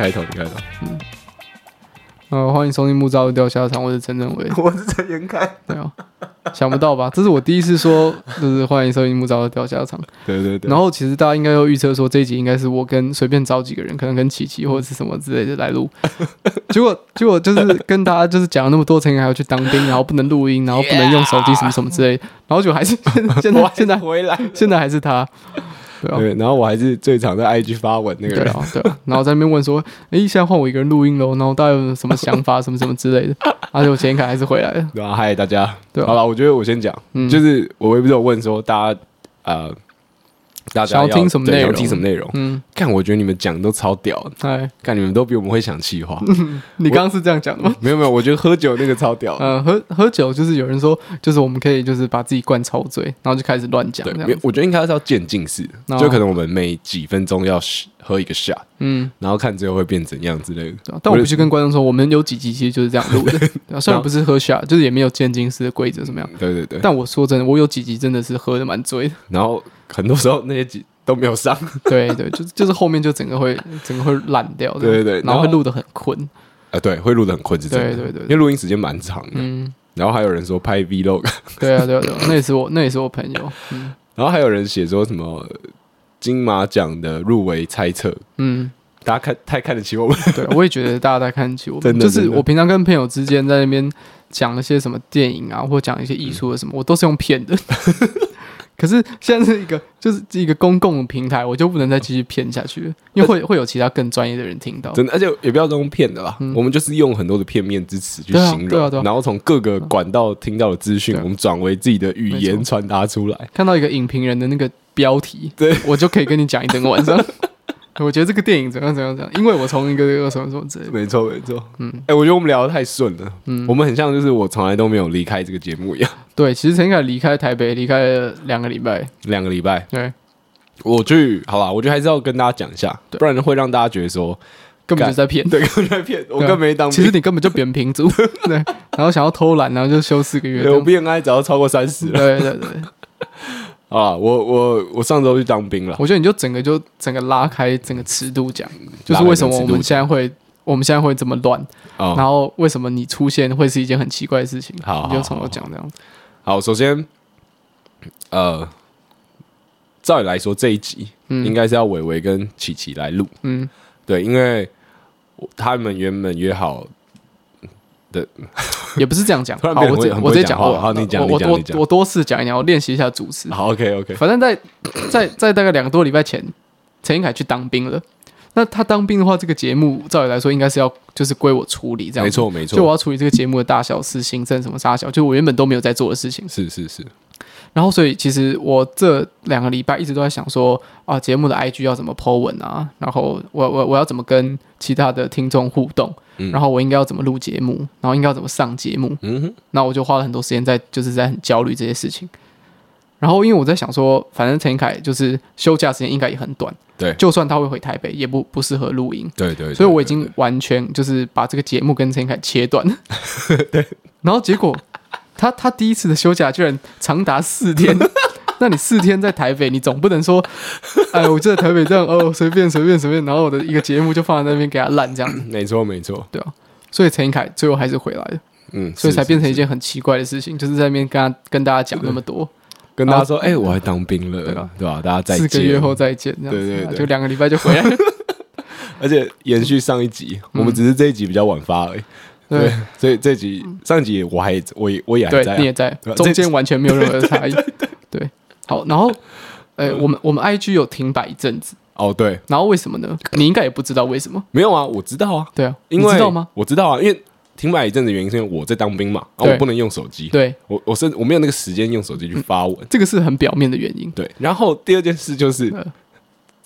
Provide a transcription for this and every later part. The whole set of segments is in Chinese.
开头，你开头。嗯。呃，欢迎收听木造的钓虾场，我是陈正伟，我是陈延凯。对啊，想不到吧？这是我第一次说，就是欢迎收听木造的钓虾场。对对对。然后其实大家应该都预测说，这一集应该是我跟随便找几个人，可能跟琪琪或者是什么之类的来录。结果结果就是跟大家就是讲了那么多，陈元还要去当兵，然后不能录音，然后不能用手机什么什么之类的，然后就还是现在现在 回来，现在还是他。对，啊、对，然后我还是最常在 IG 发文那个人，对啊，对啊，然后在那边问说，哎，现在换我一个人录音喽，然后大家有什么想法，什么什么之类的，而且我前一刻还是回来了，对啊，嗨，大家，对、啊，好了，我觉得我先讲，嗯、就是我也不是有问说大家，呃。大家要，要听什么内容？听什么内容？嗯，看，我觉得你们讲的都超屌的。哎，看你们都比我们会想气话。你刚刚是这样讲的吗？没有没有，我觉得喝酒那个超屌。嗯，喝喝酒就是有人说，就是我们可以就是把自己灌超醉，然后就开始乱讲。对，我觉得应该是要渐进式，就可能我们每几分钟要喝一个 shot，嗯，然后看最后会变怎样之类的。但我必须跟观众说，我们有几集其实就是这样录的。虽然不是喝 shot，就是也没有渐进式的规则什么样。对对对。但我说真的，我有几集真的是喝的蛮醉的。然后很多时候那些集。都没有上，对对，就是就是后面就整个会整个会烂掉，对对对，然后会录的很困，啊对，会录的很困是真的，对对对，因为录音时间蛮长的，嗯，然后还有人说拍 Vlog，对啊对啊对，那也是我那也是我朋友，嗯，然后还有人写说什么金马奖的入围猜测，嗯，大家看太看得起我们，对，我也觉得大家太看得起我们，真的，就是我平常跟朋友之间在那边讲了些什么电影啊，或讲一些艺术的什么，我都是用骗的。可是现在是一个，就是一个公共平台，我就不能再继续骗下去了，因为会会有其他更专业的人听到。真的，而且也不要用骗的啦，嗯、我们就是用很多的片面之词去形容，啊啊啊、然后从各个管道听到的资讯，我们转为自己的语言传达出来。看到一个影评人的那个标题，对我就可以跟你讲一整个晚上。我觉得这个电影怎样怎样怎样，因为我从一个一个什么什么之类的。没错没错，嗯，哎、欸，我觉得我们聊得太顺了，嗯，我们很像就是我从来都没有离开这个节目一样。对，其实陈凯离开台北离开了两个礼拜，两个礼拜。对，我去，好吧，我觉得还是要跟大家讲一下，对不然会让大家觉得说根本就在骗，对，根本在骗，我根本没当。其实你根本就扁平足，对，然后想要偷懒，然后就休四个月。对，我 BMI 只要超过三十了。对对对。啊，我我我上周去当兵了。我觉得你就整个就整个拉开整个尺度讲，就是为什么我们现在会我们现在会这么乱，然后为什么你出现会是一件很奇怪的事情。好，你就从头讲这样子。好，首先，呃，照理来说这一集应该是要伟伟跟琪琪来录。嗯，对，因为他们原本约好。对，也不是这样讲。好，我直我直接讲。好，你讲，我我我多次讲一讲，我练习一下主持。好，OK OK。反正在在在大概两个多礼拜前，陈英凯去当兵了。那他当兵的话，这个节目照理来说应该是要就是归我处理，这样。没错没错。就我要处理这个节目的大小事、行政什么大小，就我原本都没有在做的事情。是是是。然后，所以其实我这两个礼拜一直都在想说啊，节目的 IG 要怎么 po 文啊？然后我我我要怎么跟其他的听众互动？嗯、然后我应该要怎么录节目？然后应该要怎么上节目？嗯哼。那我就花了很多时间在，就是在很焦虑这些事情。然后因为我在想说，反正陈凯就是休假时间应该也很短，对。就算他会回台北，也不不适合录音，对对，对，对。所以我已经完全就是把这个节目跟陈凯切断。对。然后结果。他他第一次的休假居然长达四天，那你四天在台北，你总不能说，哎，我就在台北这样哦，随便随便随便，然后我的一个节目就放在那边给他烂这样。没错没错，对啊，所以陈英凯最后还是回来了，嗯，所以才变成一件很奇怪的事情，就是在那边跟他跟大家讲那么多，跟大家说，哎，我还当兵了，对吧？对吧？大家再见，四个月后再见，这样对对对，就两个礼拜就回来了，而且延续上一集，我们只是这一集比较晚发而已。对，所以这集上集我还我也我也还在，你也在，中间完全没有任何的差异。对，好，然后，呃，我们我们 IG 有停摆一阵子。哦，对，然后为什么呢？你应该也不知道为什么。没有啊，我知道啊。对啊，因为知道吗？我知道啊，因为停摆一阵子原因是因为我在当兵嘛，然后我不能用手机。对，我我是我没有那个时间用手机去发文，这个是很表面的原因。对，然后第二件事就是。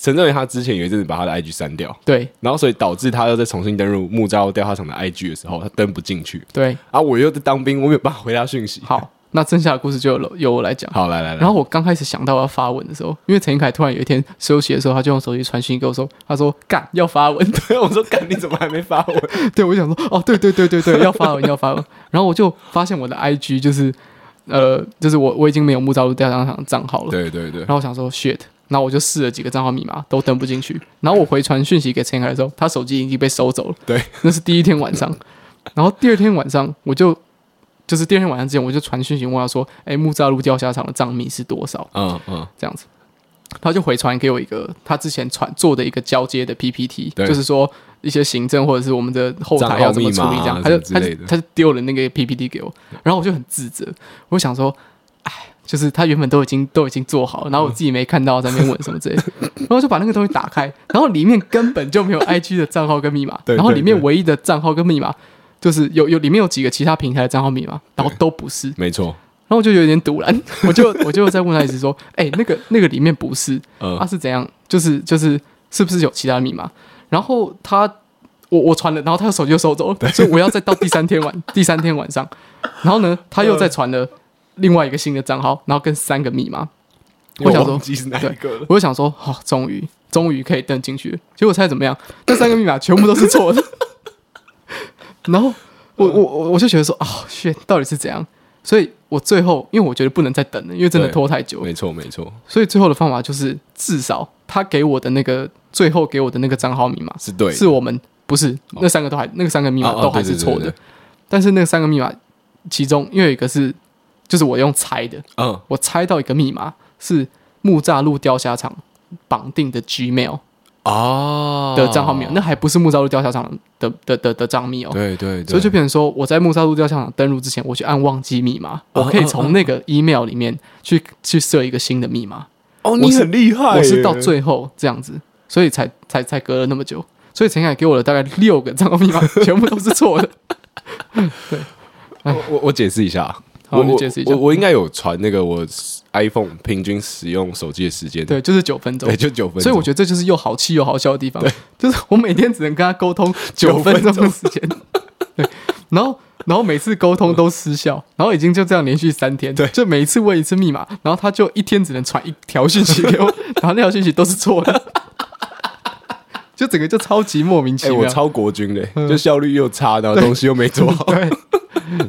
陈正伟他之前有一阵子把他的 IG 删掉，对，然后所以导致他又再重新登入木栅钓虾场的 IG 的时候，他登不进去，对，然后我又在当兵，我没有办法回他讯息。好，那剩下的故事就由由我来讲。好，来来来。然后我刚开始想到要发文的时候，因为陈凯突然有一天休息的时候，他就用手机传讯给我说：“他说干要发文。”对，我说干你怎么还没发文？对，我想说哦，对对对对对，要发文要发文。然后我就发现我的 IG 就是呃，就是我我已经没有木栅钓虾场的账号了。对对对。然后我想说 shit。然后我就试了几个账号密码，都登不进去。然后我回传讯息给陈凯的时候，他手机已经被收走了。对，那是第一天晚上。然后第二天晚上，我就就是第二天晚上之前，我就传讯息问他说：“哎，木栅路钓虾场的账密是多少？”嗯嗯，这样子，他就回传给我一个他之前传做的一个交接的 PPT，就是说一些行政或者是我们的后台要怎么处理这样，他就他就他就丢了那个 PPT 给我，然后我就很自责，我想说，哎。就是他原本都已经都已经做好，然后我自己没看到在那边问什么之类的，然后就把那个东西打开，然后里面根本就没有 IG 的账号跟密码，然后里面唯一的账号跟密码就是有有里面有几个其他平台的账号密码，然后都不是，没错，然后我就有点堵然，我就我就在问他一直说，哎、欸，那个那个里面不是，他是怎样？就是就是是不是有其他密码？然后他我我传了，然后他的手机就收走了，所以我要再到第三天晚第三天晚上，然后呢他又再传了。另外一个新的账号，然后跟三个密码，我想说，对，我就想说，好，终于，终于可以登进去了。结果猜怎么样？那三个密码全部都是错的。然后我我我我就觉得说，啊、哦，shit，到底是怎样？所以我最后，因为我觉得不能再等了，因为真的拖太久。没错，没错。所以最后的方法就是，至少他给我的那个最后给我的那个账号密码是对，是我们不是那三个都还那个三个密码都还是错的。但是那三个密码其中，因为有一个是。就是我用猜的，嗯，我猜到一个密码是木栅路钓虾场绑定的 Gmail 哦。的账号密码，那还不是木栅路钓虾场的的的的账密哦，对对，对，所以就变成说我在木栅路钓虾场登录之前，我去按忘记密码，我可以从那个 email 里面去去设一个新的密码。哦，你很厉害，我是到最后这样子，所以才才才隔了那么久，所以陈凯给我的大概六个账号密码全部都是错的。对，我我我解释一下。我我我应该有传那个我 iPhone 平均使用手机的时间，对，就是九分钟，对，就九分钟。所以我觉得这就是又好气又好笑的地方，对，就是我每天只能跟他沟通 九分钟。的时间，对，然后然后每次沟通都失效，然后已经就这样连续三天，对，就每一次问一次密码，然后他就一天只能传一条信息给我，然后那条信息都是错的，就整个就超级莫名其妙，我超国军的，就效率又差，然后东西又没做好。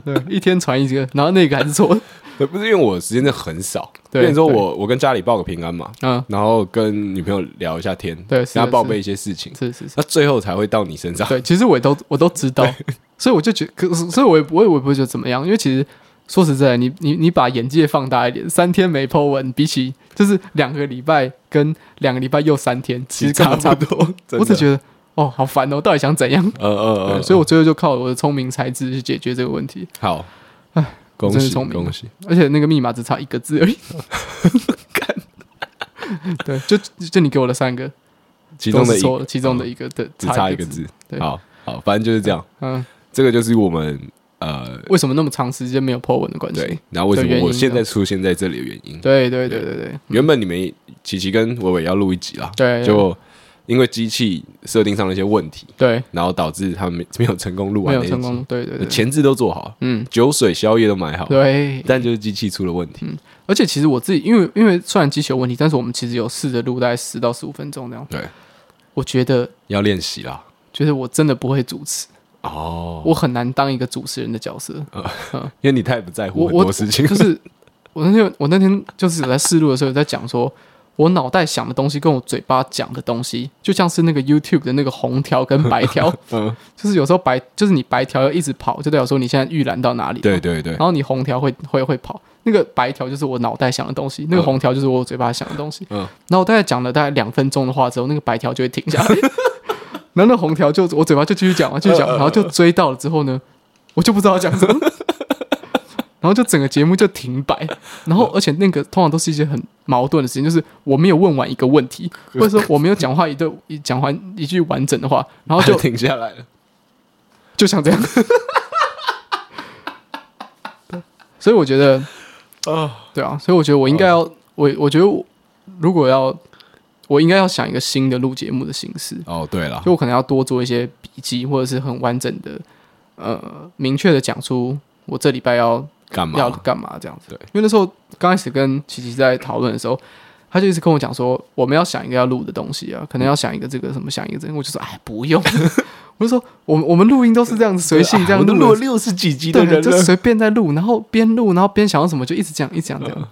对，一天传一个，然后那个还是错 的。不是因为我时间真的很少。对，说我我跟家里报个平安嘛，嗯，然后跟女朋友聊一下天，对，跟他报备一些事情，是是是，那最后才会到你身上。对，其实我也都我都知道，所以我就觉得，可是所以我也我也我也不会觉得怎么样，因为其实说实在，你你你把眼界放大一点，三天没 po 文，比起就是两个礼拜跟两个礼拜又三天，其实差差不多。我只觉得。哦，好烦哦！到底想怎样？呃呃呃，所以我最后就靠我的聪明才智去解决这个问题。好，哎，恭喜恭喜！而且那个密码只差一个字而已。对，就就你给我的三个，其中的错，其中的一个对只差一个字。好好，反正就是这样。嗯，这个就是我们呃，为什么那么长时间没有 po 文的关系？然后为什么我现在出现在这里的原因？对对对对对，原本你们琪琪跟伟伟要录一集啦，对，就。因为机器设定上的一些问题，对，然后导致他们没没有成功录完，没有成功，对对对，前置都做好，嗯，酒水宵夜都买好，对，但就是机器出了问题，嗯，而且其实我自己，因为因为虽然机器有问题，但是我们其实有试着录大概十到十五分钟那样，对，我觉得要练习啦，就是我真的不会主持哦，我很难当一个主持人的角色，嗯，因为你太不在乎很多事情，就是我那天我那天就是有在试录的时候有在讲说。我脑袋想的东西跟我嘴巴讲的东西，就像是那个 YouTube 的那个红条跟白条，嗯，就是有时候白就是你白条要一直跑，就代表说你现在预览到哪里，对对对，然后你红条会会会跑，那个白条就是我脑袋想的东西，那个红条就是我嘴巴想的东西，嗯，然后我大概讲了大概两分钟的话之后，那个白条就会停下来，然后那红条就我嘴巴就继续讲嘛，继续讲，然后就追到了之后呢，我就不知道讲什么。然后就整个节目就停摆，然后而且那个通常都是一些很矛盾的事情，就是我没有问完一个问题，或者说我没有讲话一个讲完一句完整的话，然后就停下来了，就像这样。所以我觉得，啊，对啊，所以我觉得我应该要，我我觉得如果要，我应该要想一个新的录节目的形式。哦，对了，就我可能要多做一些笔记，或者是很完整的，呃，明确的讲出我这礼拜要。干嘛要干嘛这样子？对，因为那时候刚开始跟琪琪在讨论的时候，他就一直跟我讲说，我们要想一个要录的东西啊，可能要想一个这个什么，想一个这个。我就说，哎，不用。我就说，我们我们录音都是这样子随性这样 录，录了六十几集的人，就随便在录，然后边录然后边想要什么就一直讲一直讲这样。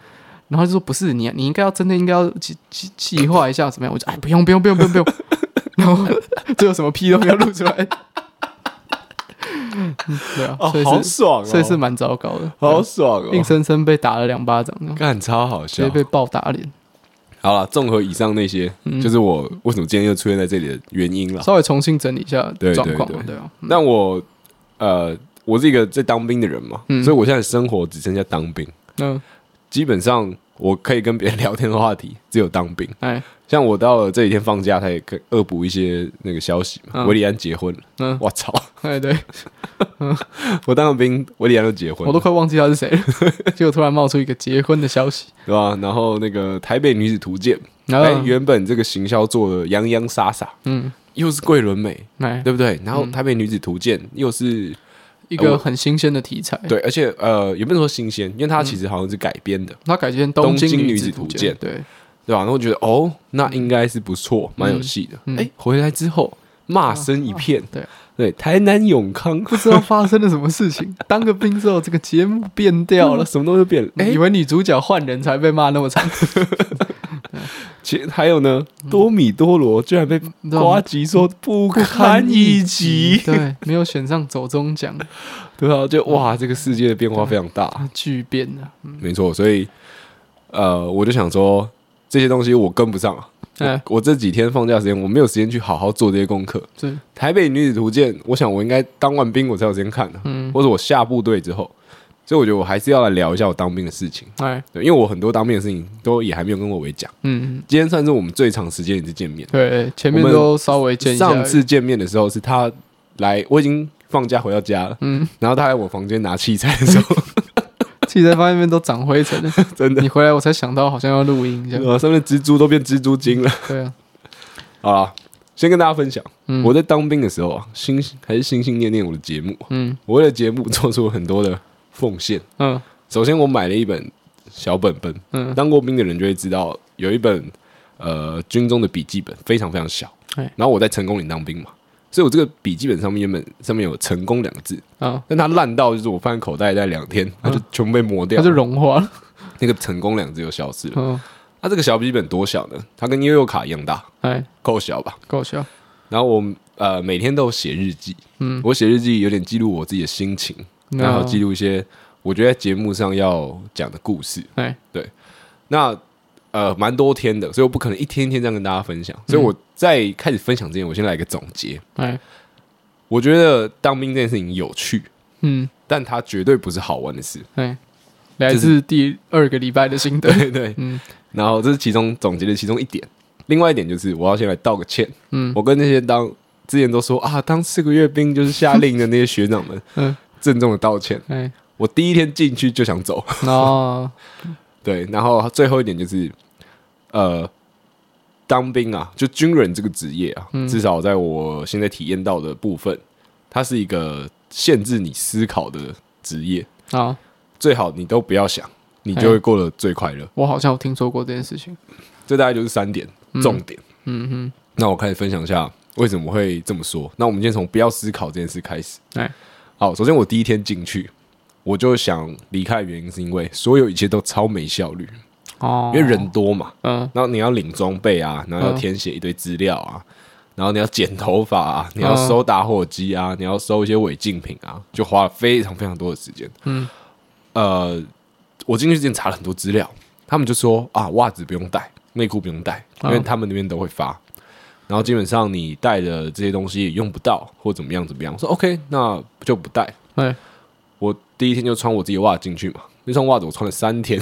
然后就说不是你，你应该要真的应该要计计计划一下怎么样？我就哎，不用不用不用不用不用。然后这有什么屁都没有录出来。对啊，所以好爽，所以是蛮糟糕的，好爽哦，硬生生被打了两巴掌，干超好笑，直接被暴打脸。好了，综合以上那些，就是我为什么今天又出现在这里的原因了。稍微重新整理一下状况，对啊。那我呃，我是一个在当兵的人嘛，所以我现在生活只剩下当兵。嗯，基本上。我可以跟别人聊天的话题只有当兵。哎，像我到了这几天放假，他也可以恶补一些那个消息嘛。韦礼安结婚了，嗯，我操，哎对，我当了兵，韦礼安都结婚，我都快忘记他是谁了，结果突然冒出一个结婚的消息，对吧？然后那个台北女子图鉴，哎，原本这个行销做的洋洋洒洒，嗯，又是桂纶镁，对不对？然后台北女子图鉴又是。一个很新鲜的题材，对，而且呃，也不能说新鲜，因为它其实好像是改编的，它改编《东京女子图鉴》，对。对吧？然后我觉得哦，那应该是不错，蛮有戏的。哎，回来之后骂声一片，对对，台南永康。不知道发生了什么事情，当个兵之后，这个节目变掉了，什么东西变了？哎，以为女主角换人才被骂那么惨。其还有呢，多米多罗居然被瓜吉说不堪一击，对，没有选上走中奖，对啊，就哇，这个世界的变化非常大，巨变啊，没错，所以呃，我就想说这些东西我跟不上啊，我这几天放假时间我没有时间去好好做这些功课，是。台北女子图鉴，我想我应该当完兵我才有时间看的，嗯，或者我下部队之后。所以我觉得我还是要来聊一下我当兵的事情，哎，对，因为我很多当兵的事情都也还没有跟我伟讲，嗯，今天算是我们最长时间一次见面，对，前面都稍微见一下。上次见面的时候是他来，我已经放假回到家了，嗯，然后他来我房间拿器材的时候，器材放那边都长灰尘了，真的。你回来我才想到好像要录音，一样，上面蜘蛛都变蜘蛛精了，对啊。好了，先跟大家分享，我在当兵的时候啊，心还是心心念念我的节目，嗯，我为了节目做出了很多的。奉献。嗯，首先我买了一本小本本。嗯，当过兵的人就会知道，有一本呃军中的笔记本，非常非常小。然后我在成功岭当兵嘛，所以我这个笔记本上面原本上面有“成功”两个字。啊，但它烂到就是我放在口袋在两天，它就全部被磨掉，它就融化了。那个“成功”两个字就消失了。嗯，它这个小笔记本多小呢？它跟悠悠卡一样大。哎，够小吧？够小。然后我呃每天都写日记。嗯，我写日记有点记录我自己的心情。然后记录一些我觉得在节目上要讲的故事，哎，对，那呃蛮多天的，所以我不可能一天一天这样跟大家分享。所以我在开始分享之前，我先来一个总结。哎，我觉得当兵这件事情有趣，嗯，但它绝对不是好玩的事。哎，来自第二个礼拜的心得，对对，嗯，然后这是其中总结的其中一点。另外一点就是我要先来道个歉，嗯，我跟那些当之前都说啊当四个月兵就是下令的那些学长们，嗯。郑重的道歉。欸、我第一天进去就想走。哦，对，然后最后一点就是，呃，当兵啊，就军人这个职业啊，嗯、至少在我现在体验到的部分，它是一个限制你思考的职业啊。哦、最好你都不要想，你就会过得最快乐。欸。我好像有听说过这件事情。这大概就是三点重点。嗯，嗯哼，那我开始分享一下为什么会这么说。那我们今天从不要思考这件事开始。哎好，首先我第一天进去，我就想离开的原因是因为所有一切都超没效率哦，因为人多嘛，嗯，然后你要领装备啊，然后要填写一堆资料啊，然后你要剪头发啊，你要收打火机啊，你要收一些违禁品啊，就花了非常非常多的时间。嗯，呃，我进去之前查了很多资料，他们就说啊，袜子不用带，内裤不用带，因为他们那边都会发。然后基本上你带的这些东西也用不到，或怎么样怎么样。我说 OK，那就不带。哎，我第一天就穿我自己的袜子进去嘛。那双袜子我穿了三天，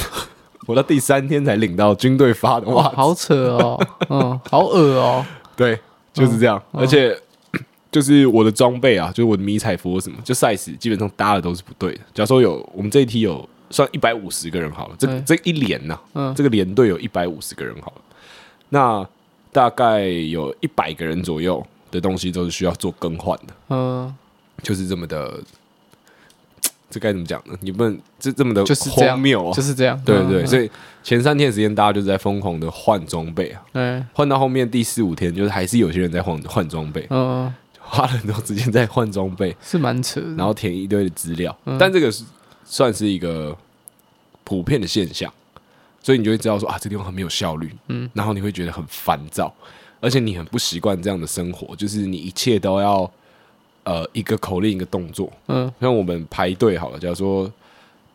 我到第三天才领到军队发的袜子。好扯哦，嗯，好恶哦。对，就是这样。而且就是我的装备啊，就是我的迷彩服什么，就 size 基本上搭的都是不对的。假如说有我们这一梯有算一百五十个人好了，这这一连呐，嗯，这个连队有一百五十个人好了，那。大概有一百个人左右的东西都是需要做更换的，嗯，就是这么的，这该怎么讲呢？你不能这这么的荒谬，就是这样，对对对。所以前三天的时间，大家就是在疯狂的换装备啊，对，换到后面第四五天，就是还是有些人在换换装备，嗯，花了很多时间在换装备，是蛮扯，然后填一堆的资料，但这个是算是一个普遍的现象。所以你就会知道说啊，这地方很没有效率，嗯，然后你会觉得很烦躁，而且你很不习惯这样的生活，就是你一切都要呃一个口令一个动作，嗯，像我们排队好了，假如说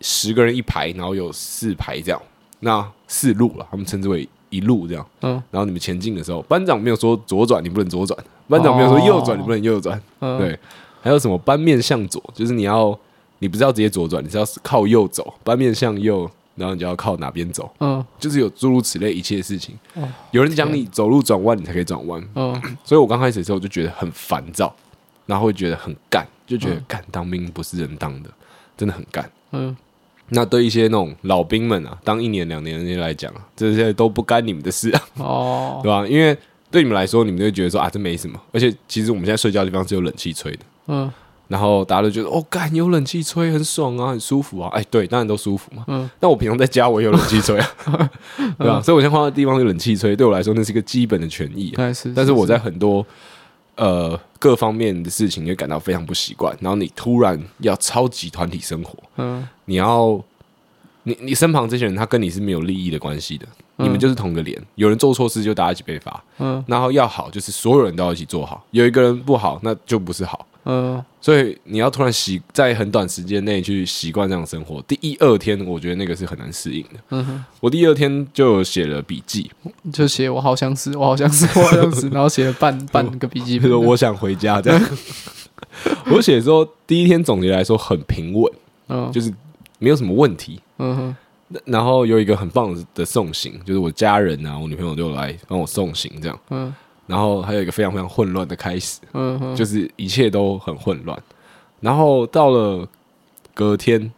十个人一排，然后有四排这样，那四路了，他们称之为一路这样，嗯，然后你们前进的时候，班长没有说左转，你不能左转，班长没有说右转，你不能右转，哦，对，还有什么班面向左，就是你要你不是要直接左转，你是要靠右走，班面向右。然后你就要靠哪边走，嗯，就是有诸如此类一切事情。哦，有人讲你走路转弯，你才可以转弯。嗯，所以我刚开始的时候就觉得很烦躁，然后会觉得很干，就觉得干当兵不是人当的，真的很干。嗯，那对一些那种老兵们啊，当一年两年的人来讲啊，这些都不干你们的事啊。哦，对吧？因为对你们来说，你们就觉得说啊，这没什么。而且其实我们现在睡觉的地方是有冷气吹的。嗯。然后大家都觉得哦，干有冷气吹很爽啊，很舒服啊。哎，对，当然都舒服嘛。嗯。但我平常在家我也有冷气吹啊，对吧？所以我现在换的地方有冷气吹，对我来说那是一个基本的权益。但是，但是我在很多呃各方面的事情也感到非常不习惯。然后你突然要超级团体生活，嗯，你要你你身旁这些人他跟你是没有利益的关系的，你们就是同个连。有人做错事就大家一起被罚，嗯。然后要好就是所有人都要一起做好，有一个人不好那就不是好。嗯，所以你要突然习在很短时间内去习惯这样生活，第一二天我觉得那个是很难适应的。嗯哼，我第二天就写了笔记，就写我好想死，我好想死，我好想死，然后写了半 半个笔记，比如说我想回家这样。我写说第一天总结来说很平稳，嗯，就是没有什么问题。嗯哼，然后有一个很棒的送行，就是我家人啊，我女朋友就来帮我送行这样。嗯。然后还有一个非常非常混乱的开始，嗯哼，就是一切都很混乱。然后到了隔天，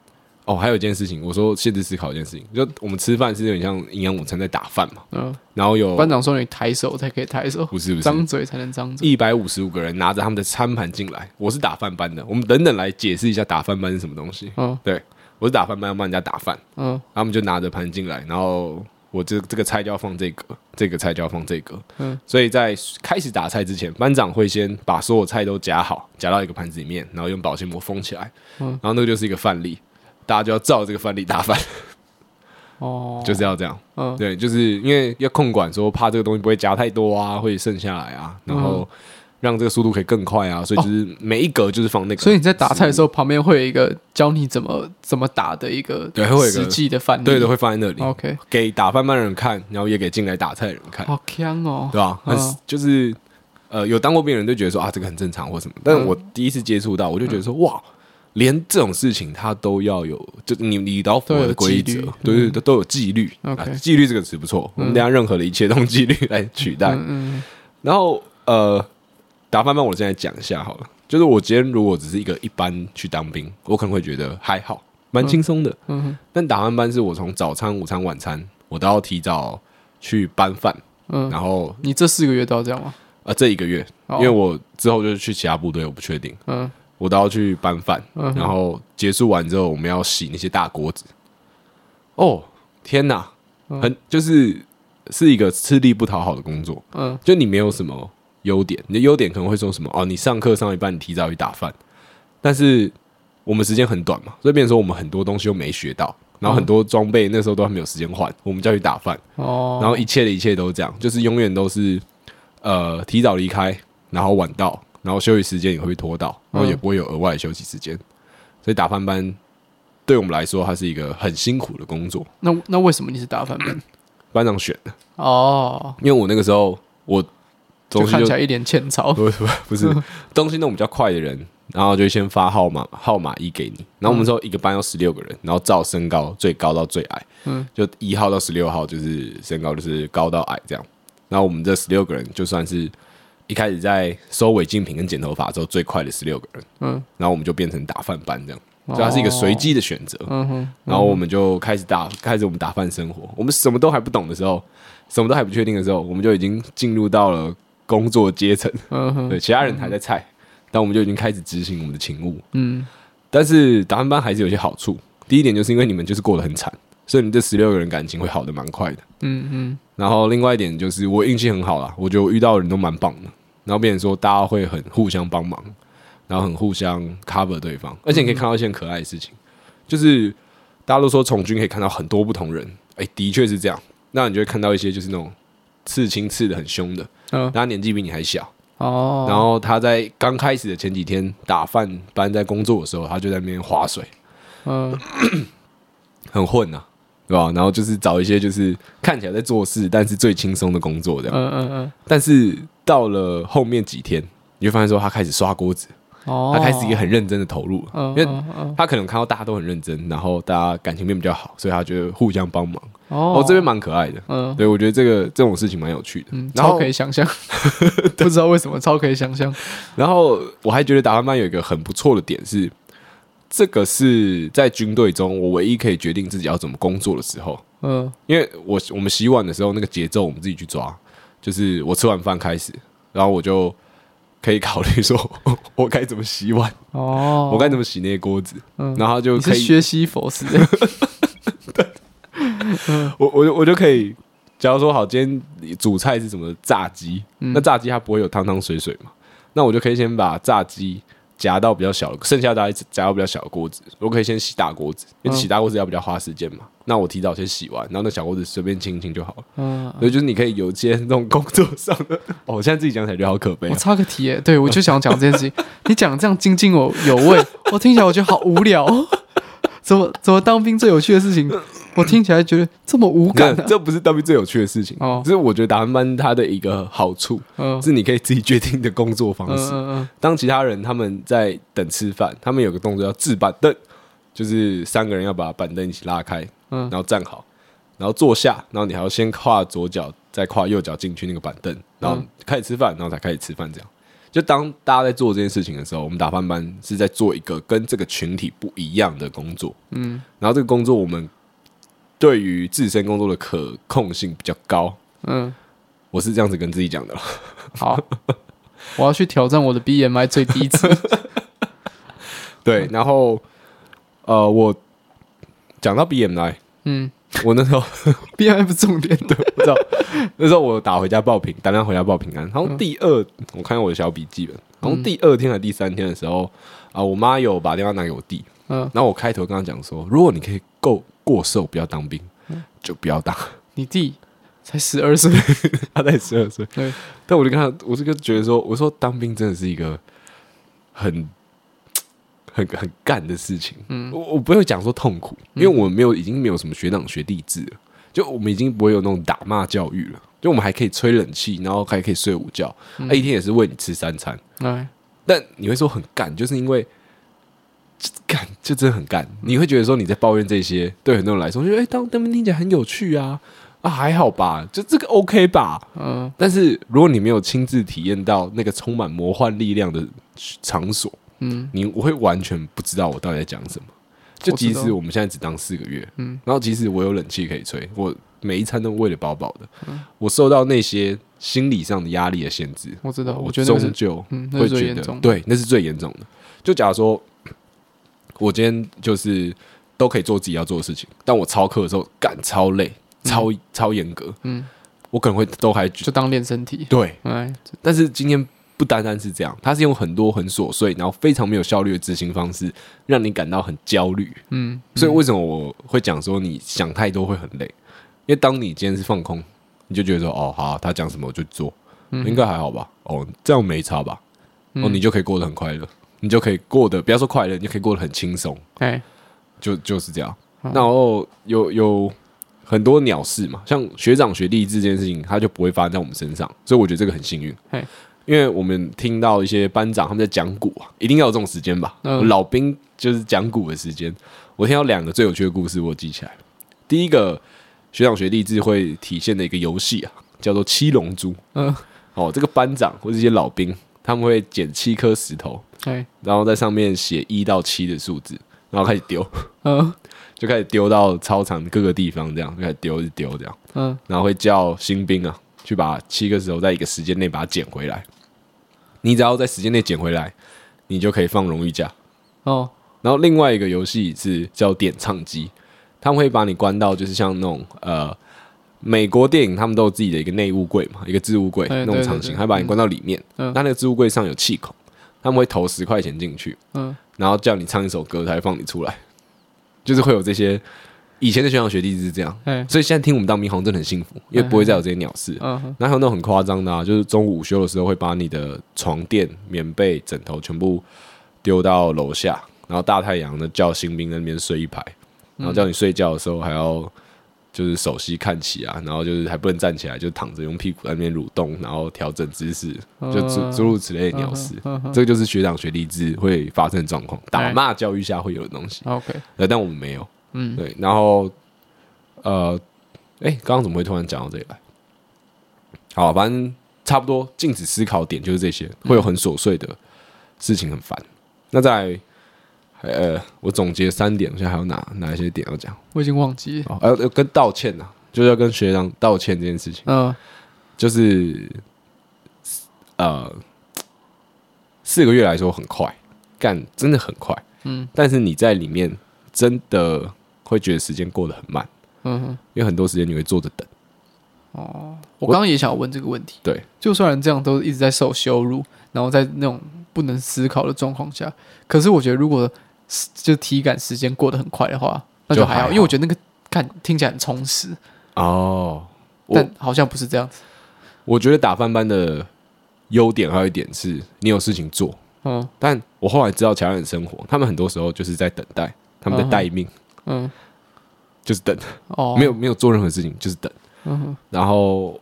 哦，还有一件事情，我说限制思考一件事情，就我们吃饭是有点像营养午餐在打饭嘛，嗯，然后有班长说你抬手才可以抬手，不是不是，张嘴才能张嘴。一百五十五个人拿着他们的餐盘进来，我是打饭班的，我们等等来解释一下打饭班是什么东西。嗯，对，我是打饭班要帮人家打饭，嗯，他们就拿着盘进来，然后。我这这个菜就要放这个，这个菜就要放这个。嗯，所以在开始打菜之前，班长会先把所有菜都夹好，夹到一个盘子里面，然后用保鲜膜封起来。嗯，然后那个就是一个范例，大家就要照这个范例打饭。哦，就是要这样。嗯，对，就是因为要控管，说怕这个东西不会夹太多啊，会剩下来啊，然后。让这个速度可以更快啊，所以就是每一格就是放那个。所以你在打菜的时候，旁边会有一个教你怎么怎么打的一个对，会有一个实际的范例，对的，会放在那里。OK，给打饭班的人看，然后也给进来打菜的人看。好强哦，对吧？嗯，就是呃，有当过兵的人都觉得说啊，这个很正常或什么。但是我第一次接触到，我就觉得说哇，连这种事情他都要有，就你你都要符合的规则，对对，都都有纪律。OK，纪律这个词不错，我们等下任何的一切都用纪律来取代。嗯，然后呃。打翻班，我现在讲一下好了。就是我今天如果只是一个一般去当兵，我可能会觉得还好，蛮轻松的。嗯哼。但打饭班是我从早餐、午餐、晚餐，我都要提早去搬饭。嗯。然后你这四个月都要这样吗？啊，这一个月，因为我之后就是去其他部队，我不确定。嗯。我都要去搬饭，嗯然后结束完之后，我们要洗那些大锅子。哦，天哪，很就是是一个吃力不讨好的工作。嗯。就你没有什么。优点，你的优点可能会说什么？哦，你上课上一半，你提早去打饭，但是我们时间很短嘛，所以变成说我们很多东西又没学到，然后很多装备那时候都还没有时间换，我们就要去打饭哦。然后一切的一切都是这样，就是永远都是呃提早离开，然后晚到，然后休息时间也会被拖到，然后也不会有额外的休息时间，所以打饭班对我们来说，它是一个很辛苦的工作。那那为什么你是打饭班？班长选的哦，因为我那个时候我。就看起来一脸欠操，不 是不是。东西弄比较快的人，然后就先发号码号码一给你，然后我们说一个班有十六个人，然后照身高最高到最矮，嗯，就一号到十六号就是身高就是高到矮这样，然后我们这十六个人就算是一开始在收违禁品跟剪头发之后最快的十六个人，嗯，然后我们就变成打饭班这样，所以它是一个随机的选择，嗯哼，然后我们就开始打开始我们打饭生活，我们什么都还不懂的时候，什么都还不确定的时候，我们就已经进入到了。工作阶层，对，其他人还在菜，但我们就已经开始执行我们的勤务，嗯，但是打饭班还是有些好处。第一点就是因为你们就是过得很惨，所以你这十六个人感情会好的蛮快的，嗯嗯。然后另外一点就是我运气很好啦，我觉得我遇到的人都蛮棒的，然后变成说大家会很互相帮忙，然后很互相 cover 对方，而且你可以看到一些很可爱的事情，就是大家都说从军可以看到很多不同人。的确是这样。那你就会看到一些就是那种刺青刺的很凶的，嗯，他年纪比你还小哦。然后他在刚开始的前几天打饭班在工作的时候，他就在那边划水，嗯，很混呐、啊，对吧？然后就是找一些就是看起来在做事，但是最轻松的工作这样，嗯嗯嗯。但是到了后面几天，你就发现说他开始刷锅子。哦，他开始一个很认真的投入，因为他可能看到大家都很认真，然后大家感情变比较好，所以他觉得互相帮忙。哦，这边蛮可爱的，嗯，对，我觉得这个这种事情蛮有趣的，嗯超可以想象，不知道为什么超可以想象。然后我还觉得打饭班有一个很不错的点是，这个是在军队中我唯一可以决定自己要怎么工作的时候。嗯，因为我我们洗碗的时候那个节奏我们自己去抓，就是我吃完饭开始，然后我就。可以考虑说，我该怎么洗碗？哦，我该怎么洗那些锅子，嗯、然后就可以学习佛师。我，我我我就可以，假如说好，今天主菜是什么炸鸡，嗯、那炸鸡它不会有汤汤水水嘛，那我就可以先把炸鸡。夹到比较小，剩下大概夹到比较小的锅子，我可以先洗大锅子，因为洗大锅子要比较花时间嘛。嗯、那我提早先洗完，然后那小锅子随便清一清就好了。嗯，所以就是你可以有些那种工作上的，哦，我现在自己讲起来觉得好可悲、啊。我插个题，哎，对我就想讲这件事情，你讲这样津津有有味，我听起来我觉得好无聊。怎么怎么当兵最有趣的事情？我听起来觉得这么无感、啊。这不是当兵最有趣的事情哦。只是我觉得打饭班它的一个好处，嗯，是你可以自己决定的工作方式。嗯嗯。当其他人他们在等吃饭，他们有个动作叫置板凳，就是三个人要把板凳一起拉开，嗯，然后站好，然后坐下，然后你还要先跨左脚，再跨右脚进去那个板凳，然后开始吃饭，然后才开始吃饭，这样。就当大家在做这件事情的时候，我们打饭班是在做一个跟这个群体不一样的工作，嗯，然后这个工作我们对于自身工作的可控性比较高，嗯，我是这样子跟自己讲的。好，我要去挑战我的 BMI 最低值。对，然后呃，我讲到 BMI，嗯。我那时候 BMI 不重点的，不知道 那时候我打回家报平，打电话回家报平安。然后第二，嗯、我看看我的小笔记本。然后第二天还是第三天的时候，啊，我妈有把电话拿给我弟。嗯，然后我开头跟他讲说，如果你可以够过瘦，不要当兵，就不要当。你弟才十二岁，他才十二岁。对，但我就跟他，我这个觉得说，我说当兵真的是一个很。很很干的事情，嗯，我我不会讲说痛苦，因为我们没有已经没有什么学长学弟制了，就我们已经不会有那种打骂教育了，就我们还可以吹冷气，然后还可以睡午觉，他一天也是喂你吃三餐，但你会说很干，就是因为干就真的很干，你会觉得说你在抱怨这些，对很多人来说，觉得哎，当当兵听起来很有趣啊，啊还好吧，就这个 OK 吧，嗯，但是如果你没有亲自体验到那个充满魔幻力量的场所。嗯，你我会完全不知道我到底在讲什么。就即使我们现在只当四个月，嗯，然后即使我有冷气可以吹，我每一餐都喂得饱饱的，嗯，我受到那些心理上的压力的限制，我知道，我觉得终究会觉得，对，那是最严重的。就假如说，我今天就是都可以做自己要做的事情，但我操课的时候干超累，超超严格，嗯，我可能会都还就当练身体，对，但是今天。不单单是这样，他是用很多很琐碎，然后非常没有效率的执行方式，让你感到很焦虑。嗯，所以为什么我会讲说你想太多会很累？因为当你今天是放空，你就觉得说哦好，他讲什么我就做，应该还好吧？哦，这样没差吧？哦，你就可以过得很快乐，你就可以过得不要说快乐，你就可以过得很轻松。哎，就就是这样。然后有有很多鸟事嘛，像学长学弟这件事情，它就不会发生在我们身上，所以我觉得这个很幸运。因为我们听到一些班长他们在讲古啊，一定要有这种时间吧？嗯、老兵就是讲古的时间。我听到两个最有趣的故事，我记起来。第一个学长学弟制会体现的一个游戏啊，叫做七龙珠。嗯，哦，这个班长或者一些老兵，他们会捡七颗石头，对然后在上面写一到七的数字，然后开始丢，嗯，就开始丢到操场各个地方，这样就开始丢，一丢这样，嗯，然后会叫新兵啊去把七个石头在一个时间内把它捡回来。你只要在时间内捡回来，你就可以放荣誉假哦。然后另外一个游戏是叫点唱机，他们会把你关到就是像那种呃美国电影，他们都有自己的一个内务柜嘛，一个置物柜那种场景，还把你关到里面。嗯，那那个置物柜上有气孔，他们会投十块钱进去，嗯，然后叫你唱一首歌，他会放你出来，就是会有这些以前的学长学弟是这样，所以现在听我们当兵好像真的很幸福，因为不会再有这些鸟事。然后还有那种很夸张的啊，就是中午午休的时候会把你的床垫、棉被、枕头全部丢到楼下，然后大太阳的叫新兵在那边睡一排，然后叫你睡觉的时候还要就是手膝看齐啊，然后就是还不能站起来，就躺着用屁股在那边蠕动，然后调整姿势，就诸诸如此类的鸟事。这个就是学长学弟制会发生的状况，打骂教育下会有的东西。OK，呃，但我们没有。嗯，对，然后呃，哎，刚刚怎么会突然讲到这里来？好，反正差不多，禁止思考点就是这些，会有很琐碎的事情，很烦。那在呃，我总结三点，现在还有哪哪一些点要讲？我已经忘记了。哦，要要跟道歉呐、啊，就是要跟学长道歉这件事情，嗯就是呃，四个月来说很快，干真的很快，嗯但是你在里面真的会觉得时间过得很慢。嗯哼，因为很多时间你会坐着等，哦，我刚刚也想问这个问题。对，就算这样都一直在受羞辱，然后在那种不能思考的状况下，可是我觉得如果就体感时间过得很快的话，那就还好，就还好因为我觉得那个看听起来很充实，哦。但好像不是这样子。我觉得打饭班的优点还有一点是你有事情做，嗯但我后来知道其他人生活，他们很多时候就是在等待，他们在待命，嗯，就是等，哦，没有没有做任何事情，就是等。嗯哼，然后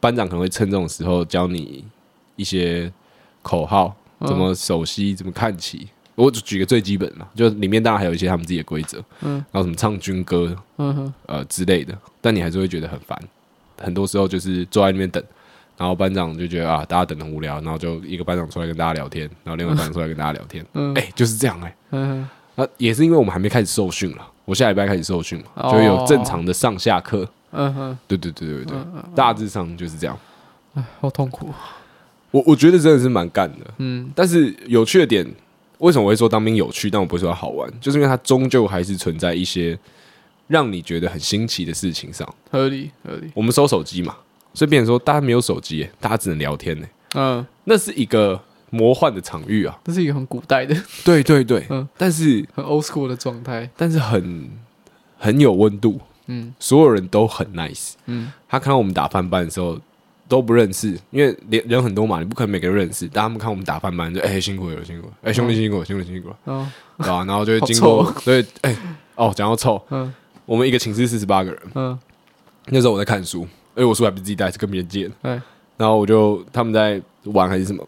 班长可能会趁这种时候教你一些口号，怎么手膝，怎么看齐。我只举个最基本嘛，就里面当然还有一些他们自己的规则，嗯，然后什么唱军歌，嗯哼，呃之类的，但你还是会觉得很烦。很多时候就是坐在那边等，然后班长就觉得啊，大家等得很无聊，然后就一个班长出来跟大家聊天，然后另外一个班长出来跟大家聊天，嗯。哎、就是这样哎、嗯哼，那也是因为我们还没开始受训了，我下礼拜开始受训嘛，哦。就有正常的上下课。嗯哼，对对对对对，大致上就是这样。哎，好痛苦。我我觉得真的是蛮干的，嗯。但是有趣的点，为什么我会说当兵有趣？但我不会说它好玩，就是因为它终究还是存在一些让你觉得很新奇的事情上。合理合理。我们收手机嘛，所以变成说大家没有手机耶，大家只能聊天呢。嗯，那是一个魔幻的场域啊！那是一个很古代的、对对对，嗯但是很 old school 的状态。但是很很有温度，嗯所有人都很 nice。嗯他看到我们打翻班的时候都不认识，因为人人很多嘛，你不可能每个人认识。但他们看我们打饭班就哎、辛苦了辛苦了，哎、兄弟辛苦了兄弟辛苦了，哦。对吧、然后就会经好过 对哎、哦讲到臭，嗯。我们一个寝室四十八个人，嗯。那时候我在看书，而且我书还不是自己带，是跟别人借。的。哎。然后我就他们在玩还是什么，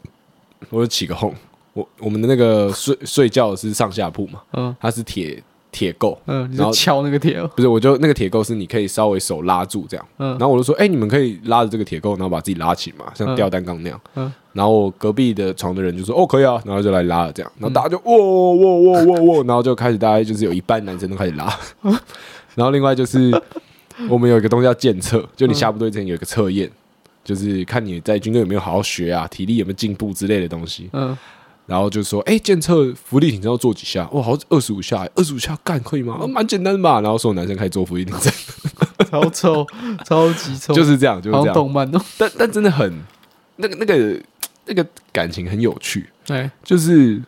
我就起个哄。我我们的那个睡睡觉是上下铺嘛，嗯。它是铁铁构，嗯，你然后敲那个铁哦。不是，我就那个铁构是你可以稍微手拉住这样，嗯。然后我就说，哎、你们可以拉着这个铁构，然后把自己拉起嘛，像吊单杠那样。嗯。然后我隔壁的床的人就说，哦，可以啊，然后就来拉了这样，然后大家就哇哇哇哇哇，然后就开始大概就是有一半男生都开始拉，然后另外就是我们有一个东西叫检测，就你下部队之前有一个测验。就是看你在军队有没有好好学啊，体力有没有进步之类的东西。嗯然后就说，哎、检测福利挺身要做几下？哇，好像二十五下，二十五下干可以吗？哦蛮简单的吧。然后所有男生开始做福利挺身，超臭，超级臭，就是这样，就是这样。像动漫哦。但但真的很那个那个那个感情很有趣，对，就是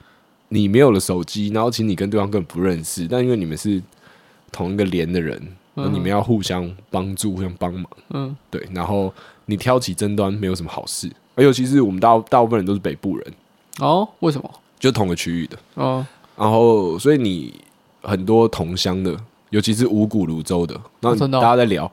你没有了手机，然后其实你跟对方根本不认识，但因为你们是同一个连的人，那你们要互相帮助、互相帮忙，嗯对。然后你挑起争端没有什么好事，而尤其是我们大大部分人都是北部人，哦，为什么？就同个区域的，哦。然后所以你很多同乡的，尤其是五谷泸州的，然后真的哦。大家在聊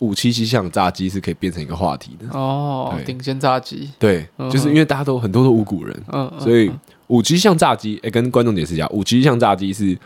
五七七巷炸鸡是可以变成一个话题的，哦，对。顶尖炸鸡。对，嗯就是因为大家都很多都五谷人，嗯，嗯所以五七巷炸鸡，哎，跟观众解释一下，五七巷炸鸡是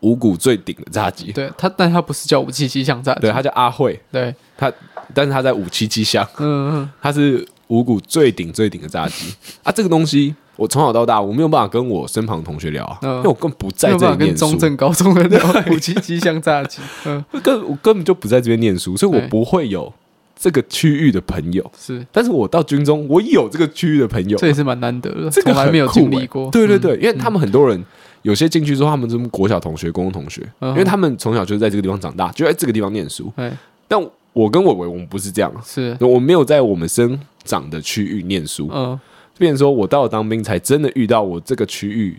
五谷最顶的炸鸡，对它，但它不是叫五七七巷炸鸡，对，它叫阿慧，对，它但是它在五七七巷，嗯嗯。它是五股最顶最顶的炸鸡。啊，这个东西我从小到大我没有办法跟我身旁的同学聊啊，嗯。因为我根本不在这里念书，中正高中的聊 五七七巷炸鸡，嗯，根我根本就不在这边念书，所以我不会有这个区域的朋友。是，但是我到军中，我有这个区域的朋友，这也是蛮难得的，这个从来没有经历过。对对对，嗯因为他们很多人有些进去之后，他们是国小同学、高中同学，嗯。因为他们从小就是在这个地方长大，就在这个地方念书。哎，但我跟伟伟，我们不是这样，是，我没有在我们生长的区域念书，嗯。变成说我到了当兵才真的遇到我这个区域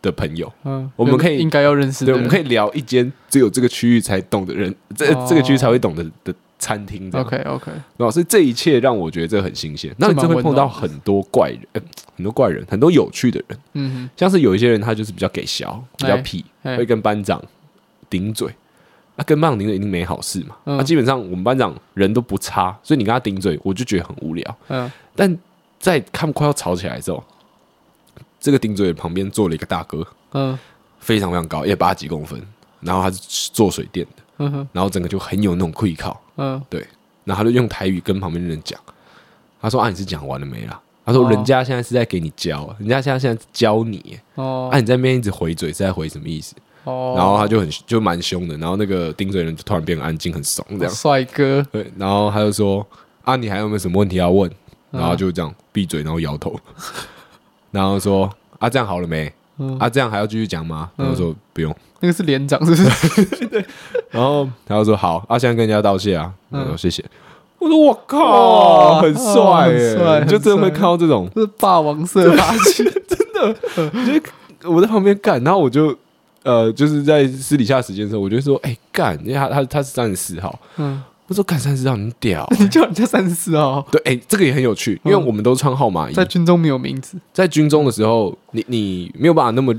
的朋友，嗯，我们可以应该要认识对，我们可以聊一间只有这个区域才懂的人，这、哦。这个区域才会懂的的餐厅。OK OK，然后所以这一切让我觉得这很新鲜。那你真的会碰到很多怪人，呃，很多怪人，很多有趣的人。嗯，像是有一些人他就是比较给小，比较屁，哎哎会跟班长顶嘴。跟班长顶嘴一定没好事嘛？那、嗯啊、基本上我们班长人都不差，所以你跟他顶嘴，我就觉得很无聊。嗯，但在他们快要吵起来的时候，这个顶嘴旁边坐了一个大哥，嗯，非常非常高，一百八十几公分，然后他是做水电的，嗯哼，然后整个就很有那种气靠，嗯，对，然后他就用台语跟旁边的人讲，他说：“啊，你是讲完了没啦？”他说：“人家现在是在给你教，人家现在现在教你，哦，啊，你在那边一直回嘴是在回什么意思？”哦，然后他就很就蛮凶的，然后那个顶嘴人就突然变得安静很怂这样，帅哥，对，然后他就说：“啊，你还有没有什么问题要问？”嗯然后就这样闭嘴，然后摇头，然后说：“啊，这样好了没？嗯啊，这样还要继续讲吗？”然后说：“不用。”那个是连长是不是？对，然后他就说：“好，啊，现在跟人家道谢啊。”嗯我说：“谢谢。”我说：“我靠，很帅帅就真的会看到这种，这是霸王色 霸气，真的我在旁边干，然后我就呃，就是在私底下时间的时候，我就说：“哎，干，因为他他他是三十四号。”嗯，我说：“干三十四号，你屌。欸！”你叫人家三十四号，对，哎，这个也很有趣，因为我们都穿号码衣，在军中没有名字，在军中的时候，你你没有办法那么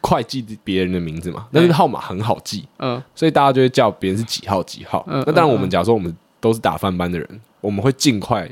快记别人的名字嘛，但是号码很好记，嗯。所以大家就会叫别人是几号几号。嗯那当然，我嗯。们假如说我们都是打饭班的人，我们会尽快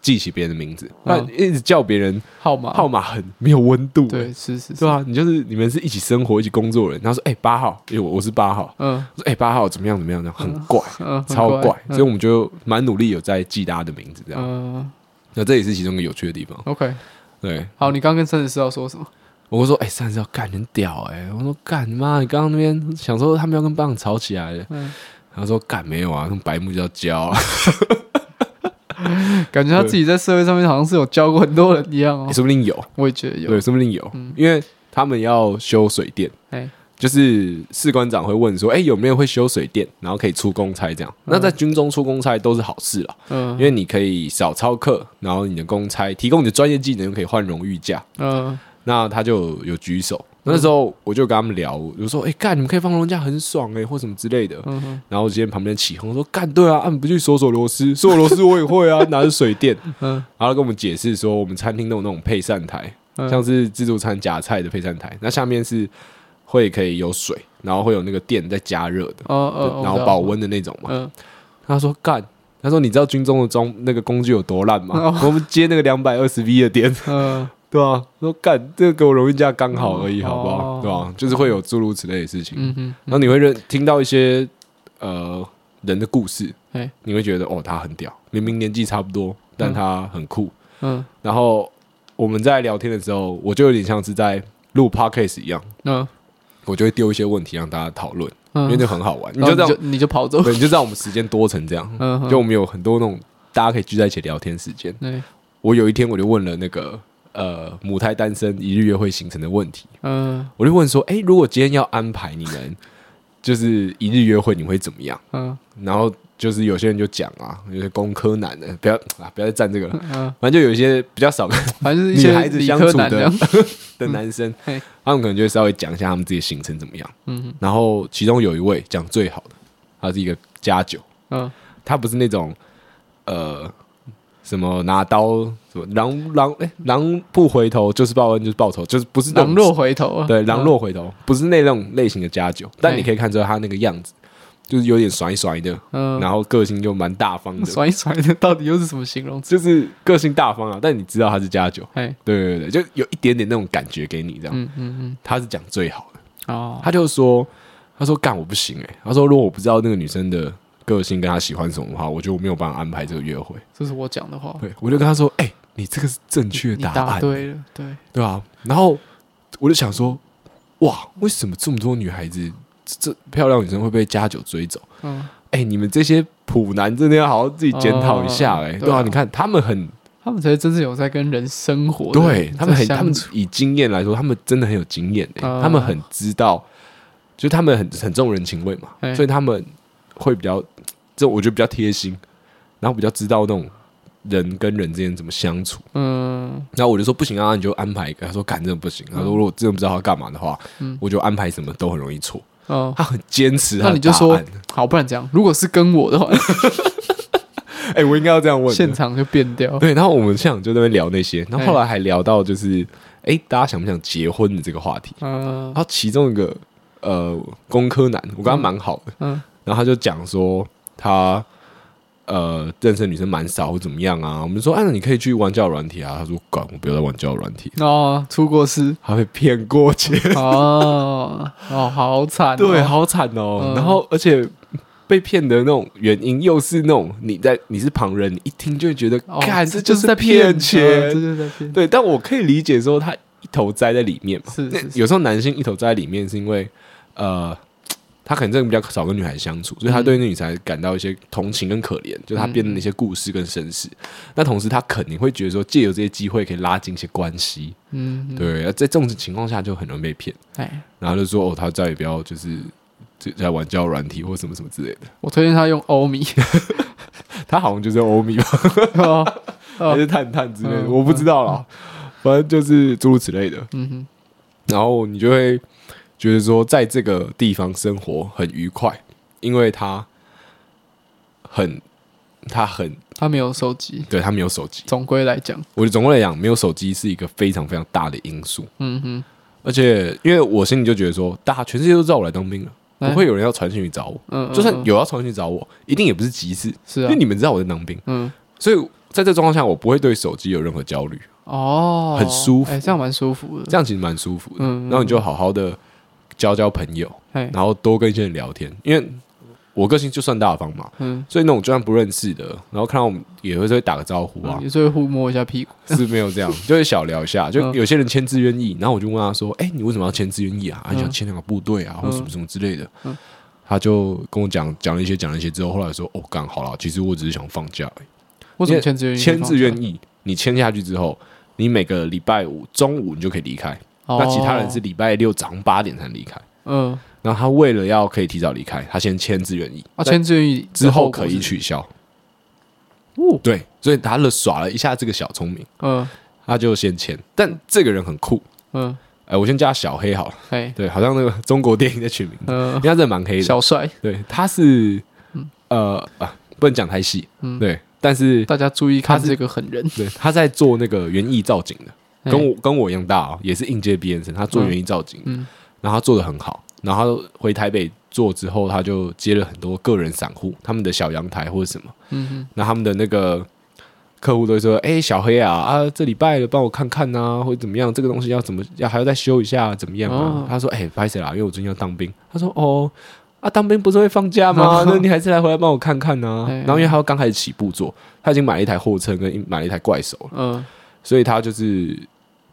记起别人的名字，那嗯一直叫别人号码号码很没有温度。对，是是是对，啊，你就是你们是一起生活、一起工作的人，然后说哎八号，因为我我是八号，嗯我说哎八号怎么样怎么样，这样很怪，嗯，超怪，嗯所以我们就蛮努力有在记大家的名字这样。嗯那这也是其中一个有趣的地方。，OK，对，好，你刚刚跟三十四号说什么？我说：“哎、欸，三十要干很屌哎、欸！”我说：“干妈，你刚刚那边想说他们要跟班长吵起来了。嗯，他说：“干没有啊，用白目就要教、啊。感觉他自己在社会上面好像是有教过很多人一样哦。欸”说不定有，我也觉得有，对，说不定有，因为他们要修水电，哎，就是士官长会问说：“哎、欸，有没有会修水电，然后可以出公差这样？”那在军中出公差都是好事了，嗯。因为你可以少操课，然后你的公差提供你的专业技能，又可以换荣誉假。嗯。那他就有，有举手，那时候我就跟他们聊，我就说：“哎、欸，干，你们可以放荣假很爽哎、欸，或什么之类的。嗯哼然后今天旁边起哄说：“干对啊，啊你不去锁锁螺丝，锁螺丝我也会啊，拿着水电。”嗯然后跟我们解释说，我们餐厅都有那种配膳台，嗯像是自助餐夹菜的配膳台，那下面是会可以有水，然后会有那个电在加热的，哦哦，然后保温的那种嘛。嗯他说：“干，他说你知道军中的装那个工具有多烂吗？哦 我们接那个两百二十 V 的电。”嗯对啊，说干这个给我荣誉假刚好而已，好不好？哦。对吧？就是会有诸如此类的事情，嗯哼，然后你会认听到一些呃人的故事，哎你会觉得哦他很屌，明明年纪差不多，但他很酷。嗯。然后我们在聊天的时候，我就有点像是在录 podcast 一样，嗯。我就会丢一些问题让大家讨论，嗯，因为那很好玩。你就这样，你就跑走，对，你就知道我们时间多成这样，嗯哼。就我们有很多那种大家可以聚在一起聊天时间。对，我有一天我就问了那个呃母胎单身一日约会行程的问题。嗯我就问说，哎、如果今天要安排你们就是一日约会，你会怎么样？嗯然后就是有些人就讲啊，有些工科男的，不要啊，不要再站这个了。嗯，反正就有一些比较少跟反正就是一些女孩子相处的 的男生，嘿他们可能就会稍微讲一下他们自己的行程怎么样。嗯然后其中有一位讲最好的，他是一个家酒，嗯他不是那种呃什么拿刀什么狼狼哎狼不回头就是报恩就是报仇，就是不是那狼若回头啊，对，狼若回头，不是那种类型的家酒，但你可以看出来他那个样子，就是有点甩甩的，嗯，然后个性就蛮大方的，甩甩的，到底又是什么形容词？就是个性大方啊。但你知道他是家酒，哎，对对对，就有一点点那种感觉给你这样。嗯嗯嗯，他是讲最好的，哦，他就说，他说干我不行哎、他说如果我不知道那个女生的个性跟他喜欢什么的话，我就没有办法安排这个约会。这是我讲的话，对，我就跟他说，哎、你这个是正确答案、答对了，对，对啊，然后我就想说，哇，为什么这么多女孩子，这这漂亮女生会被家酒追走？嗯，哎、你们这些普男真的要好好自己检讨一下、哎、哦对啊你看他们很，他们才真正有在跟人生活的，对他们很，他们以经验来说，他们真的很有经验、哎、嗯。他们很知道，就他们很很重人情味嘛，哎。所以他们会比较，这我觉得比较贴心，然后比较知道那种人跟人之间怎么相处。嗯，然后我就说不行啊，你就安排一个。他说干真的不行。他说如果我真的不知道他干嘛的话，嗯，我就安排什么都很容易错。哦，他很坚持，那你就说好，不然这样，如果是跟我的话，哎、欸，我应该要这样问，现场就变掉。对，然后我们现场就在那边聊那些，然后后来还聊到就是，哎、欸，大家想不想结婚的这个话题。嗯，然后其中一个呃，工科男，我跟他蛮好的，嗯，然后他就讲说他。呃，认识的女生蛮少，或怎么样啊？我们说，哎，那你可以去玩交友软体啊。他说，管我不要再玩交友软体哦，出过事，还会骗过钱 哦哦，好惨、哦，对，好惨哦。嗯、然后，而且被骗的那种原因，又是那种你在你是旁人，你一听就会觉得，看、哦、这就是在骗钱，哦、这就是在骗。对，但我可以理解说他一头栽在里面嘛。是，是，是，有时候男性一头栽在里面，是因为呃。他可能真的比较少跟女孩相处，所以他对那女孩感到一些同情跟可怜，嗯、就是他编的那些故事跟身世。那、嗯、同时，他肯定会觉得说，借由这些机会可以拉近一些关系。嗯，嗯，对。在这种情况下，就很容易被骗。哎，然后就说哦，他再也不要就是在玩交友软体或什么什么之类的。我推荐他用欧米，他好像就是欧米吧，哦哦、还是探探之类的，嗯、我不知道啦。嗯、反正就是诸如此类的。嗯哼，然后你就会。觉得说在这个地方生活很愉快，因为他很，他很，他没有手机，对他没有手机。总归来讲，我觉得总归来讲，没有手机是一个非常非常大的因素。嗯哼，而且因为我心里就觉得说，大家全世界都知道我来当兵了，欸、不会有人要传讯去找我。嗯，嗯，就算有要传讯去找我，一定也不是急事，是、啊、因为你们知道我在当兵。嗯，所以在这状况下，我不会对手机有任何焦虑。哦，很舒服，哎、欸，这样蛮舒服的。这样其实蛮舒服的。嗯，然后你就好好的。交交朋友，然后多跟一些人聊天，因为我个性就算大方嘛，嗯，所以那种就算不认识的，然后看到我们也会会打个招呼啊，也是会互摸一下屁股，是没有这样，就会小聊一下，就有些人签字愿意，然后我就问他说：“哎，你为什么要签字愿意啊？你想签两个部队啊，或什么什么之类的？”他就跟我讲讲了一些，讲了一些之后，后来说：“哦，干好了，其实我只是想放假而已。”为什么签字愿意？签字愿意，你签下去之后，你每个礼拜五中午你就可以离开，那其他人是礼拜六早上八点才能离开。嗯。然后他为了要可以提早离开，他先签志愿役。啊，签志愿役之后可以取消。哦，对，所以他了耍了一下这个小聪明，嗯，他就先签。但这个人很酷，嗯，哎，我先叫他小黑好了，哎，对，好像那个中国电影的取名，嗯，因为他真的蛮黑的，小帅，对，他是，呃啊，不能讲太细，嗯，对，但是大家注意看这个狠人，对，他在做那个园艺造景的，跟我跟我一样大啊，也是应届毕业生，他做园艺造景，嗯，然后他做的很好。然后回台北做之后，他就接了很多个人散户，他们的小阳台或者什么，那他们的那个客户都会说：“哎，小黑啊，啊，这礼拜了，帮我看看啊，或者怎么样？这个东西要怎么要还要再修一下，怎么样啊？”他说：“哎，不好意思啦，因为我最近要当兵。”他说：“哦，啊，当兵不是会放假吗？那你还是来回来帮我看看呢。”然后因为他刚开始起步做，他已经买了一台货车跟买了一台怪手了，嗯，所以他就是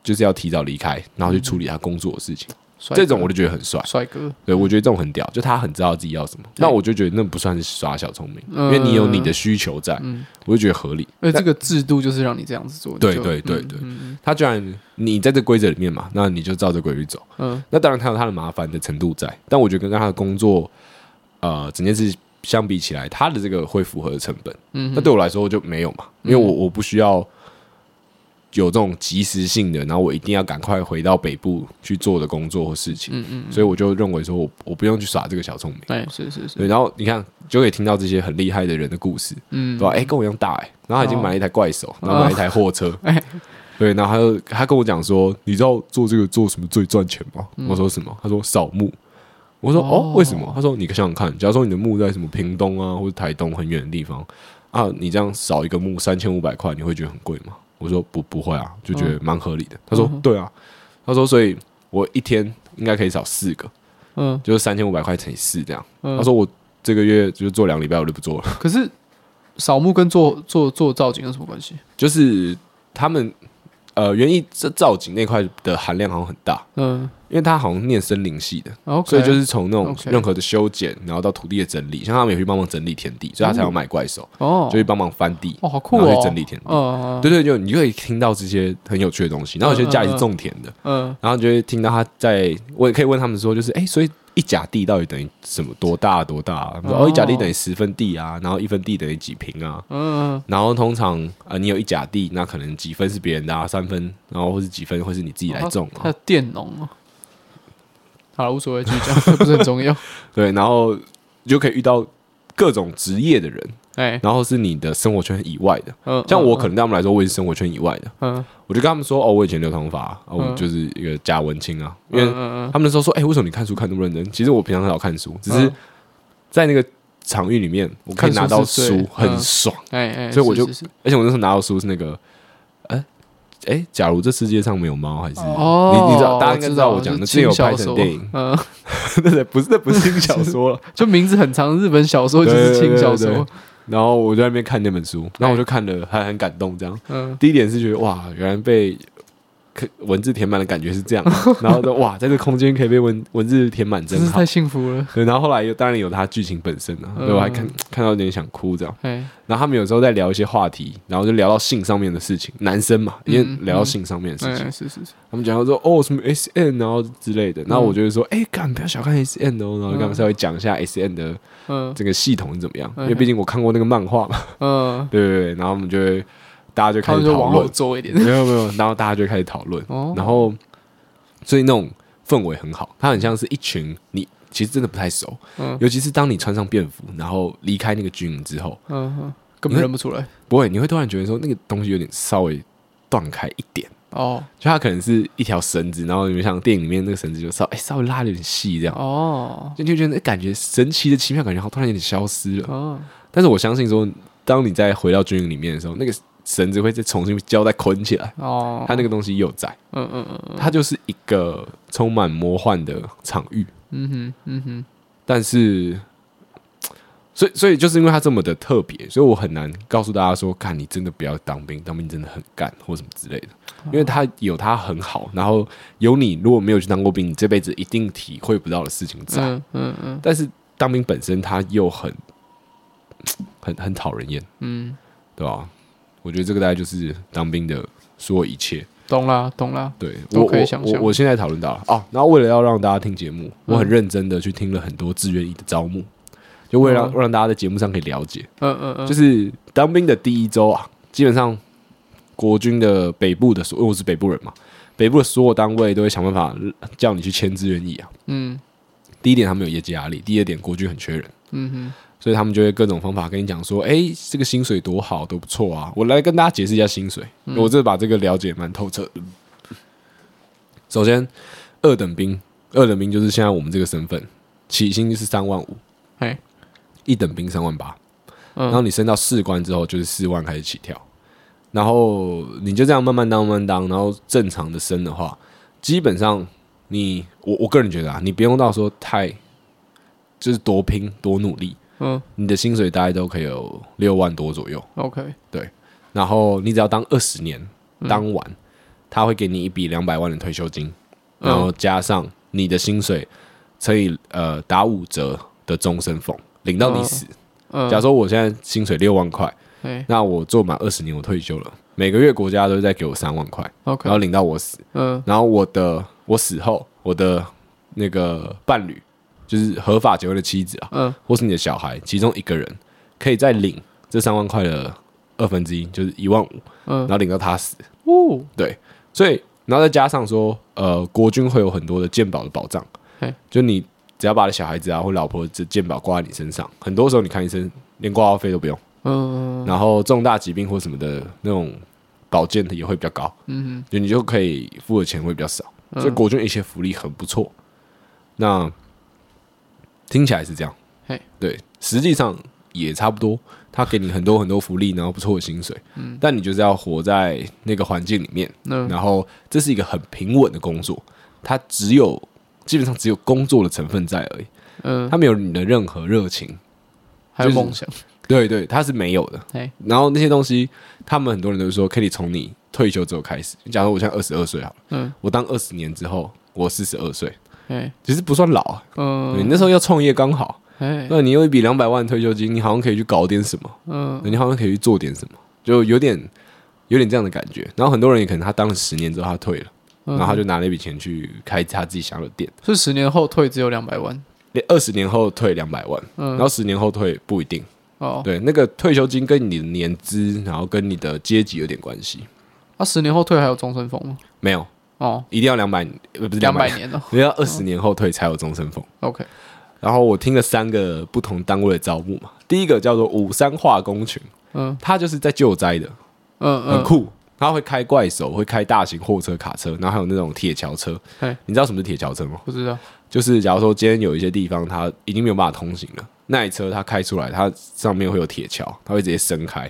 就是要提早离开，然后去处理他工作的事情。这种我就觉得很帅，帅哥。对，我觉得这种很屌，就他很知道自己要什么。那我就觉得那不算是耍小聪明，因为你有你的需求在，我就觉得合理。而这个制度就是让你这样子做。对对对对，他居然你在这规则里面嘛，那你就照这规矩走。嗯，那当然他有他的麻烦的程度在，但我觉得跟他的工作，呃，整件事相比起来，他的这个会符合的成本。嗯，那对我来说就没有嘛，因为我我不需要。有这种及时性的，然后我一定要赶快回到北部去做的工作或事情，嗯嗯，所以我就认为说我我不用去耍这个小聪明，对，是是是，对，然后你看就可以听到这些很厉害的人的故事，嗯，对吧？哎，跟我一样大哎，然后他已经买了一台怪手，然后买了一台货车，哎，对，然后他就他跟我讲说，你知道做这个做什么最赚钱吗？我说什么？他说扫墓。我说哦，为什么？他说你想想看，假如说你的墓在什么屏东啊或者台东很远的地方啊，你这样扫一个墓三千五百块，你会觉得很贵吗？我说不不会啊，就觉得蛮合理的。他说对啊，他说所以我一天应该可以扫四个，嗯，就是三千五百块乘以四这样。他说我这个月就做两个礼拜我就不做了。可是扫墓跟做做做造景有什么关系？就是他们呃园艺这造景那块的含量好像很大，嗯。因为他好像念森林系的，Okay, 所以就是从那种任何的修剪，然后到土地的整理，像他们也去帮忙整理田地，所以他才要买怪兽，哦，就去帮忙翻地，哦，好酷哦，然后去整理田地，哦，对对，就你就可以听到这些很有趣的东西。然后有些家里是种田的，嗯，然后就会听到他在，我也可以问他们说，就是哎，所以。一甲地到底等于什么多大多大、啊？哦，一甲地等于十分地啊，然后一分地等于几平啊？嗯，然后通常呃，你有一甲地，那可能几分是别人的啊，三分，然后或是几分会是你自己来种啊。他佃农啊，好了，无所谓，继续讲，不是很重要。对，然后你就可以遇到各种职业的人。哎，然后是你的生活圈以外的，嗯，像我可能对他们来说，我也是生活圈以外的，嗯，我就跟他们说，哦，我以前留长发，啊，我就是一个假文青啊，因为他们那时候说，哎，为什么你看书看那么认真？其实我平常很少看书，只是在那个场域里面，我可以拿到书很爽，哎哎，所以我就，而且我那时候拿到书是那个，哎哎，假如这世界上没有猫，还是你你知道，大家应该知道我讲的，是有拍成电影，嗯，对对，不是那不是轻小说。了，就名字很长，日本小说就是轻小说。然后我在那边看那本书，然后我就看了，还很感动。这样，嗯，第一点是觉得哇，原来被文字填满的感觉是这样。然后说哇，在这个空间可以被文文字填满，真是太幸福了。对，然后后来又当然有它剧情本身了，所以我还看看到有点想哭这样。然后他们有时候在聊一些话题，然后就聊到性上面的事情，男生嘛，因为聊到性上面的事情，是是是。他们讲到说哦什么 S N 然后之类的，然后我就会说哎，干不要小看 S N 哦，然后跟他们稍微讲一下 S N 的。嗯，这个系统是怎么样？因为毕竟我看过那个漫画嘛。嗯，对对对，然后我们就会大家就开始讨论，做一点，没有没有，然后大家就开始讨论。哦，然后所以那种氛围很好，它很像是一群你其实真的不太熟，嗯，尤其是当你穿上便服，然后离开那个军营之后，嗯哼，根本认不出来。不会，你会突然觉得说那个东西有点稍微断开一点。哦，就它可能是一条绳子，然后你们像电影里面那个绳子就稍哎稍微拉的有点细这样。哦，就就觉得感觉神奇的奇妙感觉好突然有点消失了。哦。但是我相信说，当你再回到军营里面的时候，那个绳子会再重新胶带捆起来。哦，它那个东西又在，嗯嗯嗯，它就是一个充满魔幻的场域，嗯哼嗯哼，但是。所以，所以就是因为它这么的特别，所以我很难告诉大家说，看你真的不要当兵，当兵真的很干或什么之类的。因为他有他很好，然后有你如果没有去当过兵，你这辈子一定体会不到的事情在。嗯嗯嗯。但是当兵本身他又很很很讨人厌，嗯，对吧？我觉得这个大概就是当兵的所有一切。懂了，懂了。对，我可以想象。我我现在讨论到了哦，然后为了要让大家听节目，我很认真的去听了很多志愿役的招募。就为了让让大家在节目上可以了解，嗯嗯嗯，就是当兵的第一周啊，基本上国军的北部的所，因为我是北部人嘛，北部的所有单位都会想办法叫你去签志愿役啊。嗯，第一点他们有业绩压力，第二点国军很缺人，嗯哼，所以他们就会各种方法跟你讲说，哎，这个薪水多好，都不错啊。我来跟大家解释一下薪水，我这把这个了解蛮透彻的。首先，二等兵，二等兵就是现在我们这个身份，起薪就是三万五，哎。一等兵三万八，然后你升到士官之后就是四万开始起跳，然后你就这样慢慢当慢慢当，然后正常的升的话，基本上你我我个人觉得啊，你不用到说太就是多拼多努力，嗯，你的薪水大概都可以有六万多左右，OK，对，然后你只要当二十年，当完他会给你一笔两百万的退休金，然后加上你的薪水乘以呃打五折的终身俸。领到你死。假如说我现在薪水六万块，那我做满二十年，我退休了，每个月国家都会再给我三万块，OK，，然后领到我死。嗯然后我的我死后，我的那个伴侣，就是合法结婚的妻子啊，嗯或是你的小孩，其中一个人可以再领这三万块的二分之一，就是一万五，嗯然后领到他死。哦，对，所以然后再加上说，呃，国军会有很多的健保的保障，就你。只要把你小孩子啊或老婆的健保挂在你身上，很多时候你看医生连挂号费都不用。嗯，然后重大疾病或什么的那种保健的也会比较高。嗯哼，就你就可以付的钱会比较少。所以国军一些福利很不错。那听起来是这样。嘿，对，实际上也差不多。他给你很多很多福利，然后不错的薪水。嗯，但你就是要活在那个环境里面。嗯，然后这是一个很平稳的工作，它只有。基本上只有工作的成分在而已，嗯，他没有你的任何热情，还有梦想，对对，他是没有的。然后那些东西，他们很多人都说可以从你退休之后开始。假如我现在二十二岁好了，嗯，我当二十年之后，我四十二岁，哎，其实不算老啊，嗯，你那时候要创业刚好，哎，那你有一笔两百万退休金，你好像可以去搞点什么，嗯，你好像可以去做点什么，就有点有点这样的感觉。然后很多人也可能他当了十年之后他退了。然后他就拿那笔钱去开他自己想要的店。是十年后退只有两百万？二十年后退两百万，嗯，然后十年后退不一定。哦，对，那个退休金跟你的年资，然后跟你的阶级有点关系。那、啊、十年后退还有终身俸吗？没有。哦，一定要两百，呃，不是两百年哦，你要二十年后退才有终身俸。OK。然后我听了三个不同单位的招募嘛，第一个叫做五三化工群，嗯，他就是在救灾的，嗯嗯，很酷，他会开怪手，会开大型货车、卡车，然后还有那种铁桥车。嘿你知道什么是铁桥车吗？不知道。就是假如说今天有一些地方它已经没有办法通行了，那一车它开出来，它上面会有铁桥，它会直接伸开，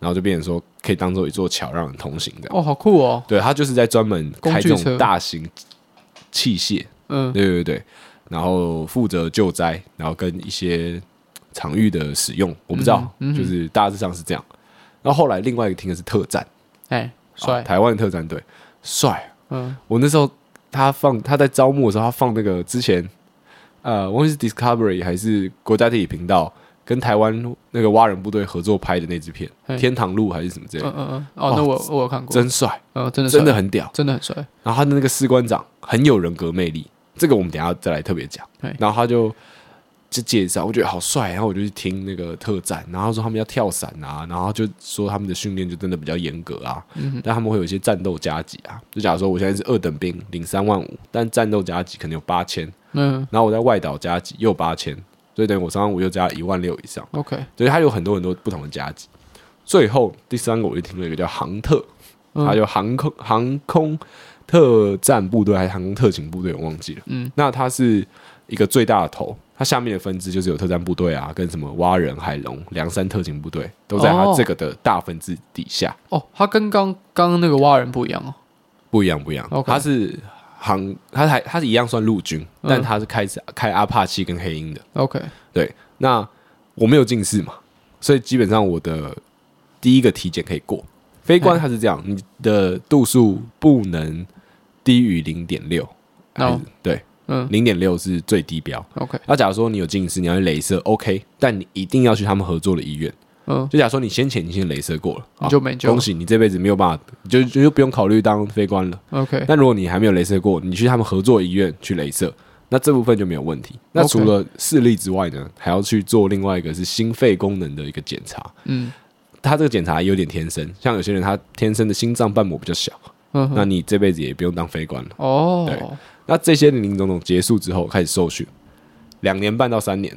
然后就变成说可以当做一座桥让人通行的。哦，好酷哦！对，他就是在专门开这种大型器械，嗯，对对对，然后负责救灾，然后跟一些场域的使用，我不知道，嗯嗯、就是大致上是这样。然后后来另外一个听的是特战，哎，帅，台湾特战队，帅，嗯，我那时候。他放他在招募的时候，他放那个之前，呃，无论是 Discovery 还是国家地理频道跟台湾那个蛙人部队合作拍的那支片《天堂路》还是什么之类的。嗯嗯嗯。哦，那我我有看过，真帅，嗯，真的真的很屌，真的很帅。然后他的那个士官长很有人格魅力，这个我们等下再来特别讲。然后他就。就介绍，我觉得好帅，然后我就去听那个特战，然后说他们要跳伞啊，然后就说他们的训练就真的比较严格啊，嗯、哼但他们会有一些战斗加级啊，就假如说我现在是二等兵，领三万五，但战斗加级可能有八千，嗯，然后我在外岛加给又八千，所以等于我三万五又加一万六以上，OK，所以它有很多很多不同的加给。最后第三个我就听了一个叫航特，他有航空航空特战部队还是航空特勤部队，我忘记了，嗯，那它是一个最大的头。它下面的分支就是有特战部队啊，跟什么蛙人、海龙、梁山特勤部队，都在它这个的大分支底下。哦，它跟刚刚那个蛙人不一样哦，不一样，不一样。它.是航，他还他是一样算陆军，嗯、但他是开开阿帕奇跟黑鹰的。OK，对。那我没有近视嘛，所以基本上我的第一个体检可以过。飞官它是这样，你的度数不能低于零点六。哦，对。嗯，零点六是最低标。OK，那假如说你有近视，你要去镭射，OK，但你一定要去他们合作的医院。嗯，就假如说你先前已经镭射过了，你就没救了。恭喜你这辈子没有办法，就就不用考虑当飞官了。OK，那如果你还没有镭射过，你去他们合作医院去镭射，那这部分就没有问题。那除了视力之外呢，还要去做另外一个是心肺功能的一个检查。嗯，他这个检查有点天生，像有些人他天生的心脏瓣膜比较小，嗯，那你这辈子也不用当飞官了。哦，对。那这些林林总总结束之后，开始受训，两年半到三年，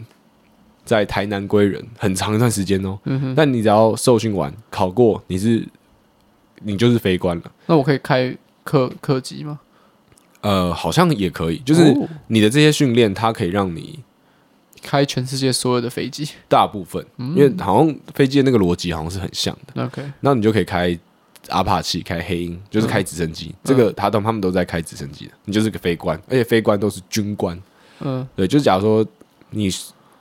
在台南归仁很长一段时间哦。嗯哼。但你只要受训完考过，你是你就是飞官了。那我可以开客客机吗？呃，好像也可以，就是你的这些训练，它可以让你开全世界所有的飞机。大部分，因为好像飞机的那个逻辑好像是很像的。OK，那你就可以开。阿帕奇开黑鹰就是开直升机，嗯、这个他都他们都在开直升机的。你就是个飞官，而且飞官都是军官。嗯，对，就是假如说你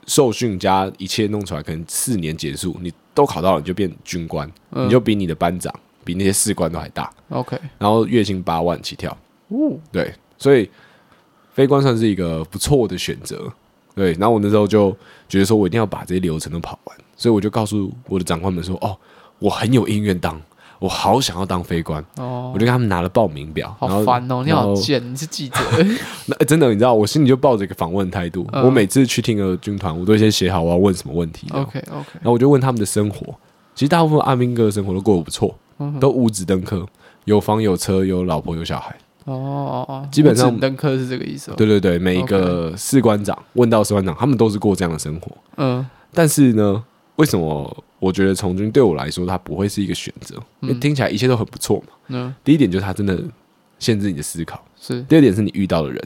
受训加一切弄出来，可能四年结束，你都考到了，你就变军官，嗯、你就比你的班长比那些士官都还大。OK，然后月薪八万起跳。哦，对，所以飞官算是一个不错的选择。对，然后我那时候就觉得说我一定要把这些流程都跑完，所以我就告诉我的长官们说：“哦，我很有意愿当。”我好想要当飞官哦！我就跟他们拿了报名表，好烦哦！你好贱，你是记者？那真的，你知道，我心里就抱着一个访问态度。我每次去听个军团，我都先写好我要问什么问题。OK OK，然后我就问他们的生活。其实大部分阿兵哥的生活都过得不错，都五子登科，有房有车，有老婆有小孩。哦哦哦，基本上登科是这个意思。对对对，每一个士官长问到士官长，他们都是过这样的生活。嗯，但是呢，为什么？我觉得从军对我来说，它不会是一个选择，因为听起来一切都很不错嘛。嗯，第一点就是它真的限制你的思考，是。第二点是你遇到的人，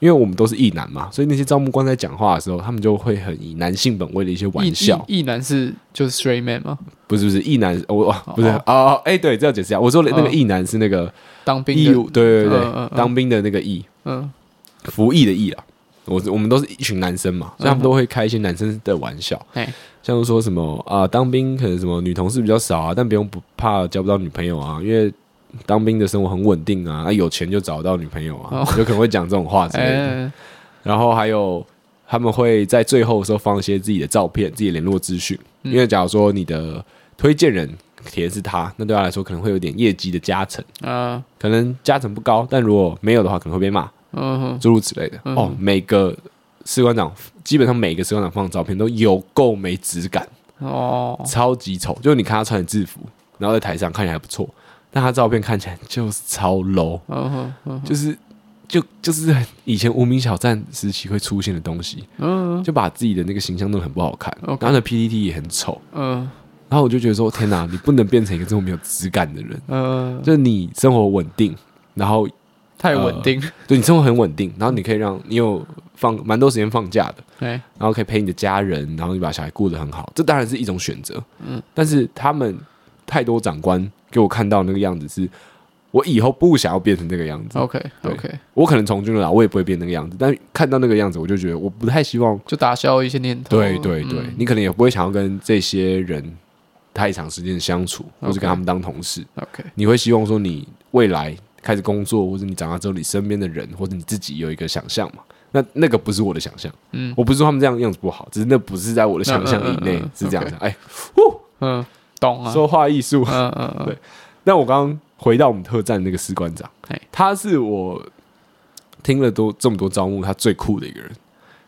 因为我们都是异男嘛，所以那些招募官在讲话的时候，他们就会很以男性本位的一些玩笑。异男是就是 straight man 吗？不是不是，异男我不是哦，哎，对，这样解释一下。我说的那个异男是那个当兵义务，对对对，当兵的那个役，嗯，服役的役啊。我我们都是一群男生嘛，所以他们都会开一些男生的玩笑。像说什么啊，当兵可能什么女同事比较少啊，但不用不怕交不到女朋友啊，因为当兵的生活很稳定啊，啊有钱就找到女朋友啊，有可能会讲这种话之类的。然后还有他们会在最后的时候放一些自己的照片、自己联络资讯，因为假如说你的推荐人填是他，那对他来说可能会有点业绩的加成。啊，可能加成不高，但如果没有的话，可能会被骂，诸如此类的。哦。每个士官长基本上每个士官长放的照片都有够没质感。哦，超级丑。就是你看他穿的制服，然后在台上看起来还不错，但他照片看起来就是超 low，嗯哼，就是就就是以前无名小站时期会出现的东西，嗯，就把自己的那个形象弄得很不好看然后呢 PPT 也很丑，嗯。然后我就觉得说天哪，你不能变成一个这么没有质感的人，嗯，就是你生活稳定，然后太稳定，对你生活很稳定，然后你可以让你有放蛮多时间放假的，对，然后可以陪你的家人，然后你把小孩顾得很好，这当然是一种选择。嗯，但是他们太多长官给我看到那个样子是，我以后不想要变成这个样子。，OK OK，我可能从军了，我也不会变那个样子，但看到那个样子，我就觉得我不太希望。就打消一些念头。对对对，嗯你可能也不会想要跟这些人太长时间的相处，或是跟他们当同事。OK，你会希望说，你未来开始工作，或者你长大之后，你身边的人或者你自己有一个想象嘛？那那个不是我的想象，嗯我不是说他们这样样子不好，只是那不是在我的想象以内是这样子。哎，呼，嗯，懂啊，说话艺术。嗯嗯嗯，对那我刚刚回到我们特战那个士官长嘿，他是我听了多这么多招募，他最酷的一个人。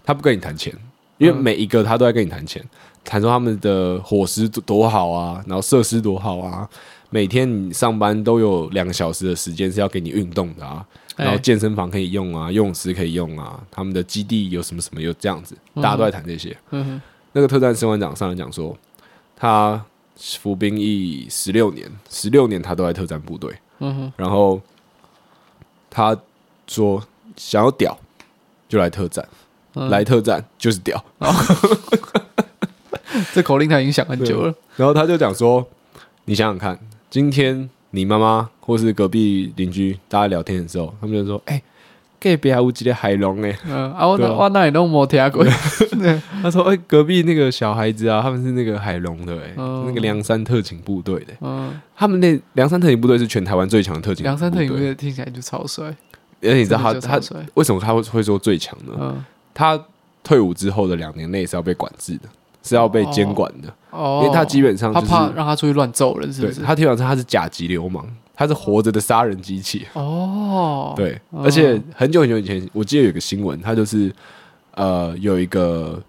他不跟你谈钱，因为每一个他都在跟你谈钱，谈说他们的伙食多好啊，然后设施多好啊，每天你上班都有两个小时的时间是要给你运动的啊，哎然后健身房可以用啊，游泳池可以用啊，他们的基地有什么什么有这样子，大家都在谈这些。嗯哼那个特战士官长上来讲说，他服兵役十六年，十六年他都在特战部队。嗯哼，然后他说想要屌就来特战，嗯来特战就是屌。这口令他已经想很久了。然后他就讲说，你想想看，今天你妈妈或是隔壁邻居大家聊天的时候，他们就说，哎、隔壁还有几个海龙哎。嗯啊，我我那里都没听过。他说，哎、隔壁那个小孩子啊，他们是那个海龙的哎、嗯那个梁山特警部队的、嗯，他们那梁山特警部队是全台湾最强的特警。梁山特警部队听起来就超帅。而且你知道他他为什么他会会说最强呢？嗯，他退伍之后的两年内是要被管制的，是要被监管的，哦，因为他基本上就是他怕让他出去乱揍人，是对不是？他基本上他是甲级流氓，他是活着的杀人机器。哦，，对，哦而且很久很久以前，我记得有个新闻，他就是呃有一个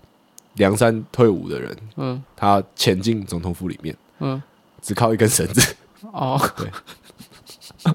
梁山退伍的人，嗯他潜进总统府里面，嗯，只靠一根绳子，哦，对，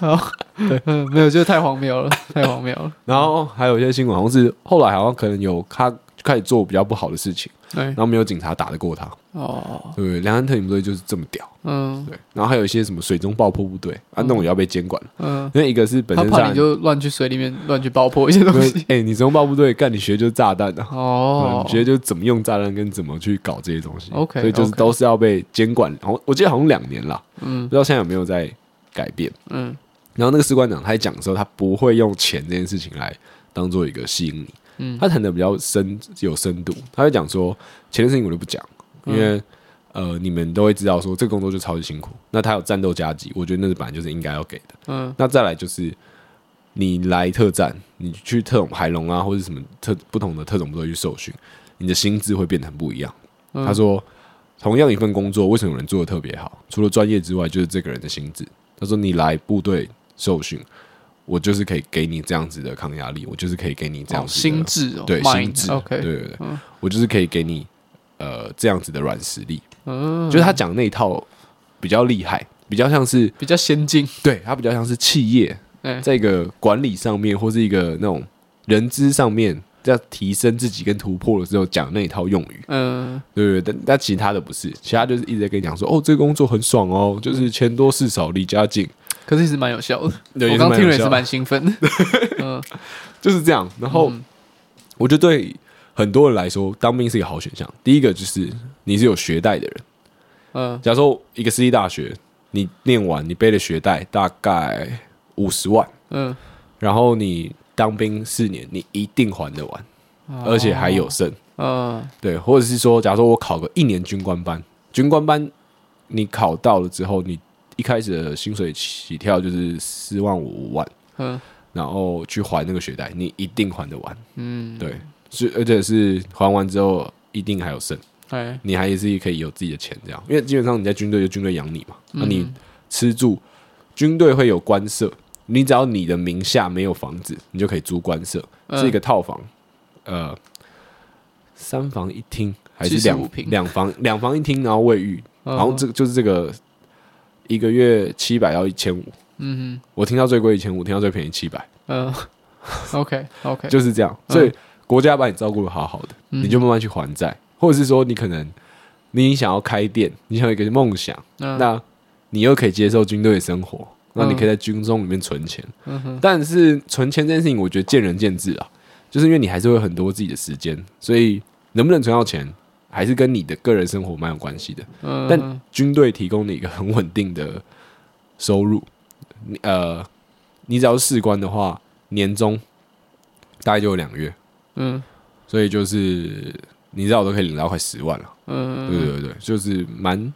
好，嗯，没有，就太荒谬了，太荒谬了。然后还有一些新闻，好像是后来好像可能有他开始做比较不好的事情，对然，后没有警察打得过他，哦，对？梁山特警部队就是这么屌，嗯对。然后还有一些什么水中爆破部队啊，那种也要被监管，嗯，因为一个是本身你，就乱去水里面乱去爆破一些东西。哎，你水中爆部队干，你学就是炸弹啊。哦你，觉得就是怎么用炸弹跟怎么去搞这些东西 OK，所以就是都是要被监管。然后我记得好像两年啦，嗯不知道现在有没有在改变。嗯然后那个士官长他在讲的时候，他不会用钱这件事情来当做一个吸引你，嗯他谈的比较深有深度。他会讲说钱的事情我就不讲，因为、呃你们都会知道说这个工作就超级辛苦。那他有战斗加急，我觉得那是本来就是应该要给的。嗯那再来就是你来特战，你去特种海龙啊，或者什么特不同的特种部队去受训，你的心智会变得很不一样。嗯他说，同样一份工作，为什么有人做的特别好？除了专业之外，就是这个人的心智。他说，你来部队受训，我就是可以给你这样子的抗压力，我就是可以给你这样哦，子的心智哦，对心智 OK，对对对，嗯我就是可以给你呃这样子的软实力。嗯，就是他讲那一套比较厉害，比较像是比较先进，对他比较像是企业。哎，在一个管理上面，或是一个那种人资上面，在提升自己跟突破的时候讲那一套用语，嗯对不对？但但其他的不是，其他就是一直在跟你讲说，哦，这个工作很爽哦，就是钱多事少离家近，可是其实蛮有效的。对我刚听了也是蛮兴奋的。嗯就是这样。然后、嗯我觉得对很多人来说，当兵是一个好选项。第一个就是你是有学贷的人，嗯假如说一个私立大学，你念完你背的学贷大概五十万，嗯，然后你当兵四年，你一定还得完，而且还有剩。嗯对，或者是说，假如说我考个一年军官班，军官班你考到了之后，你一开始的薪水起跳就是四万五五万，嗯。然后去还那个学贷，你一定还得完。嗯，对，是而且是还完之后一定还有剩，哎，你还是可以有自己的钱这样，因为基本上你在军队就军队养你嘛，那、嗯你吃住，军队会有官舍，你只要你的名下没有房子，你就可以租官舍，是一个套房，呃，三房一厅还是两两房两房一厅，然后卫浴，然后这个就是这个一个月七百到一千五，嗯哼，我听到最贵一千五，听到最便宜七百，嗯，OK OK，就是这样，所以国家把你照顾的好好的，你就慢慢去还债，或者是说你可能你想要开店，你想有一个梦想，那你又可以接受军队的生活。那你可以在军中里面存钱，但是存钱这件事情，我觉得见仁见智啊。就是因为你还是会有很多自己的时间，所以能不能存到钱，还是跟你的个人生活蛮有关系的。嗯、但军队提供你一个很稳定的收入，呃，你只要是士官的话，年终大概就有两个月，嗯，所以就是你知道我都可以领到快十万了，嗯，对对对，就是蛮。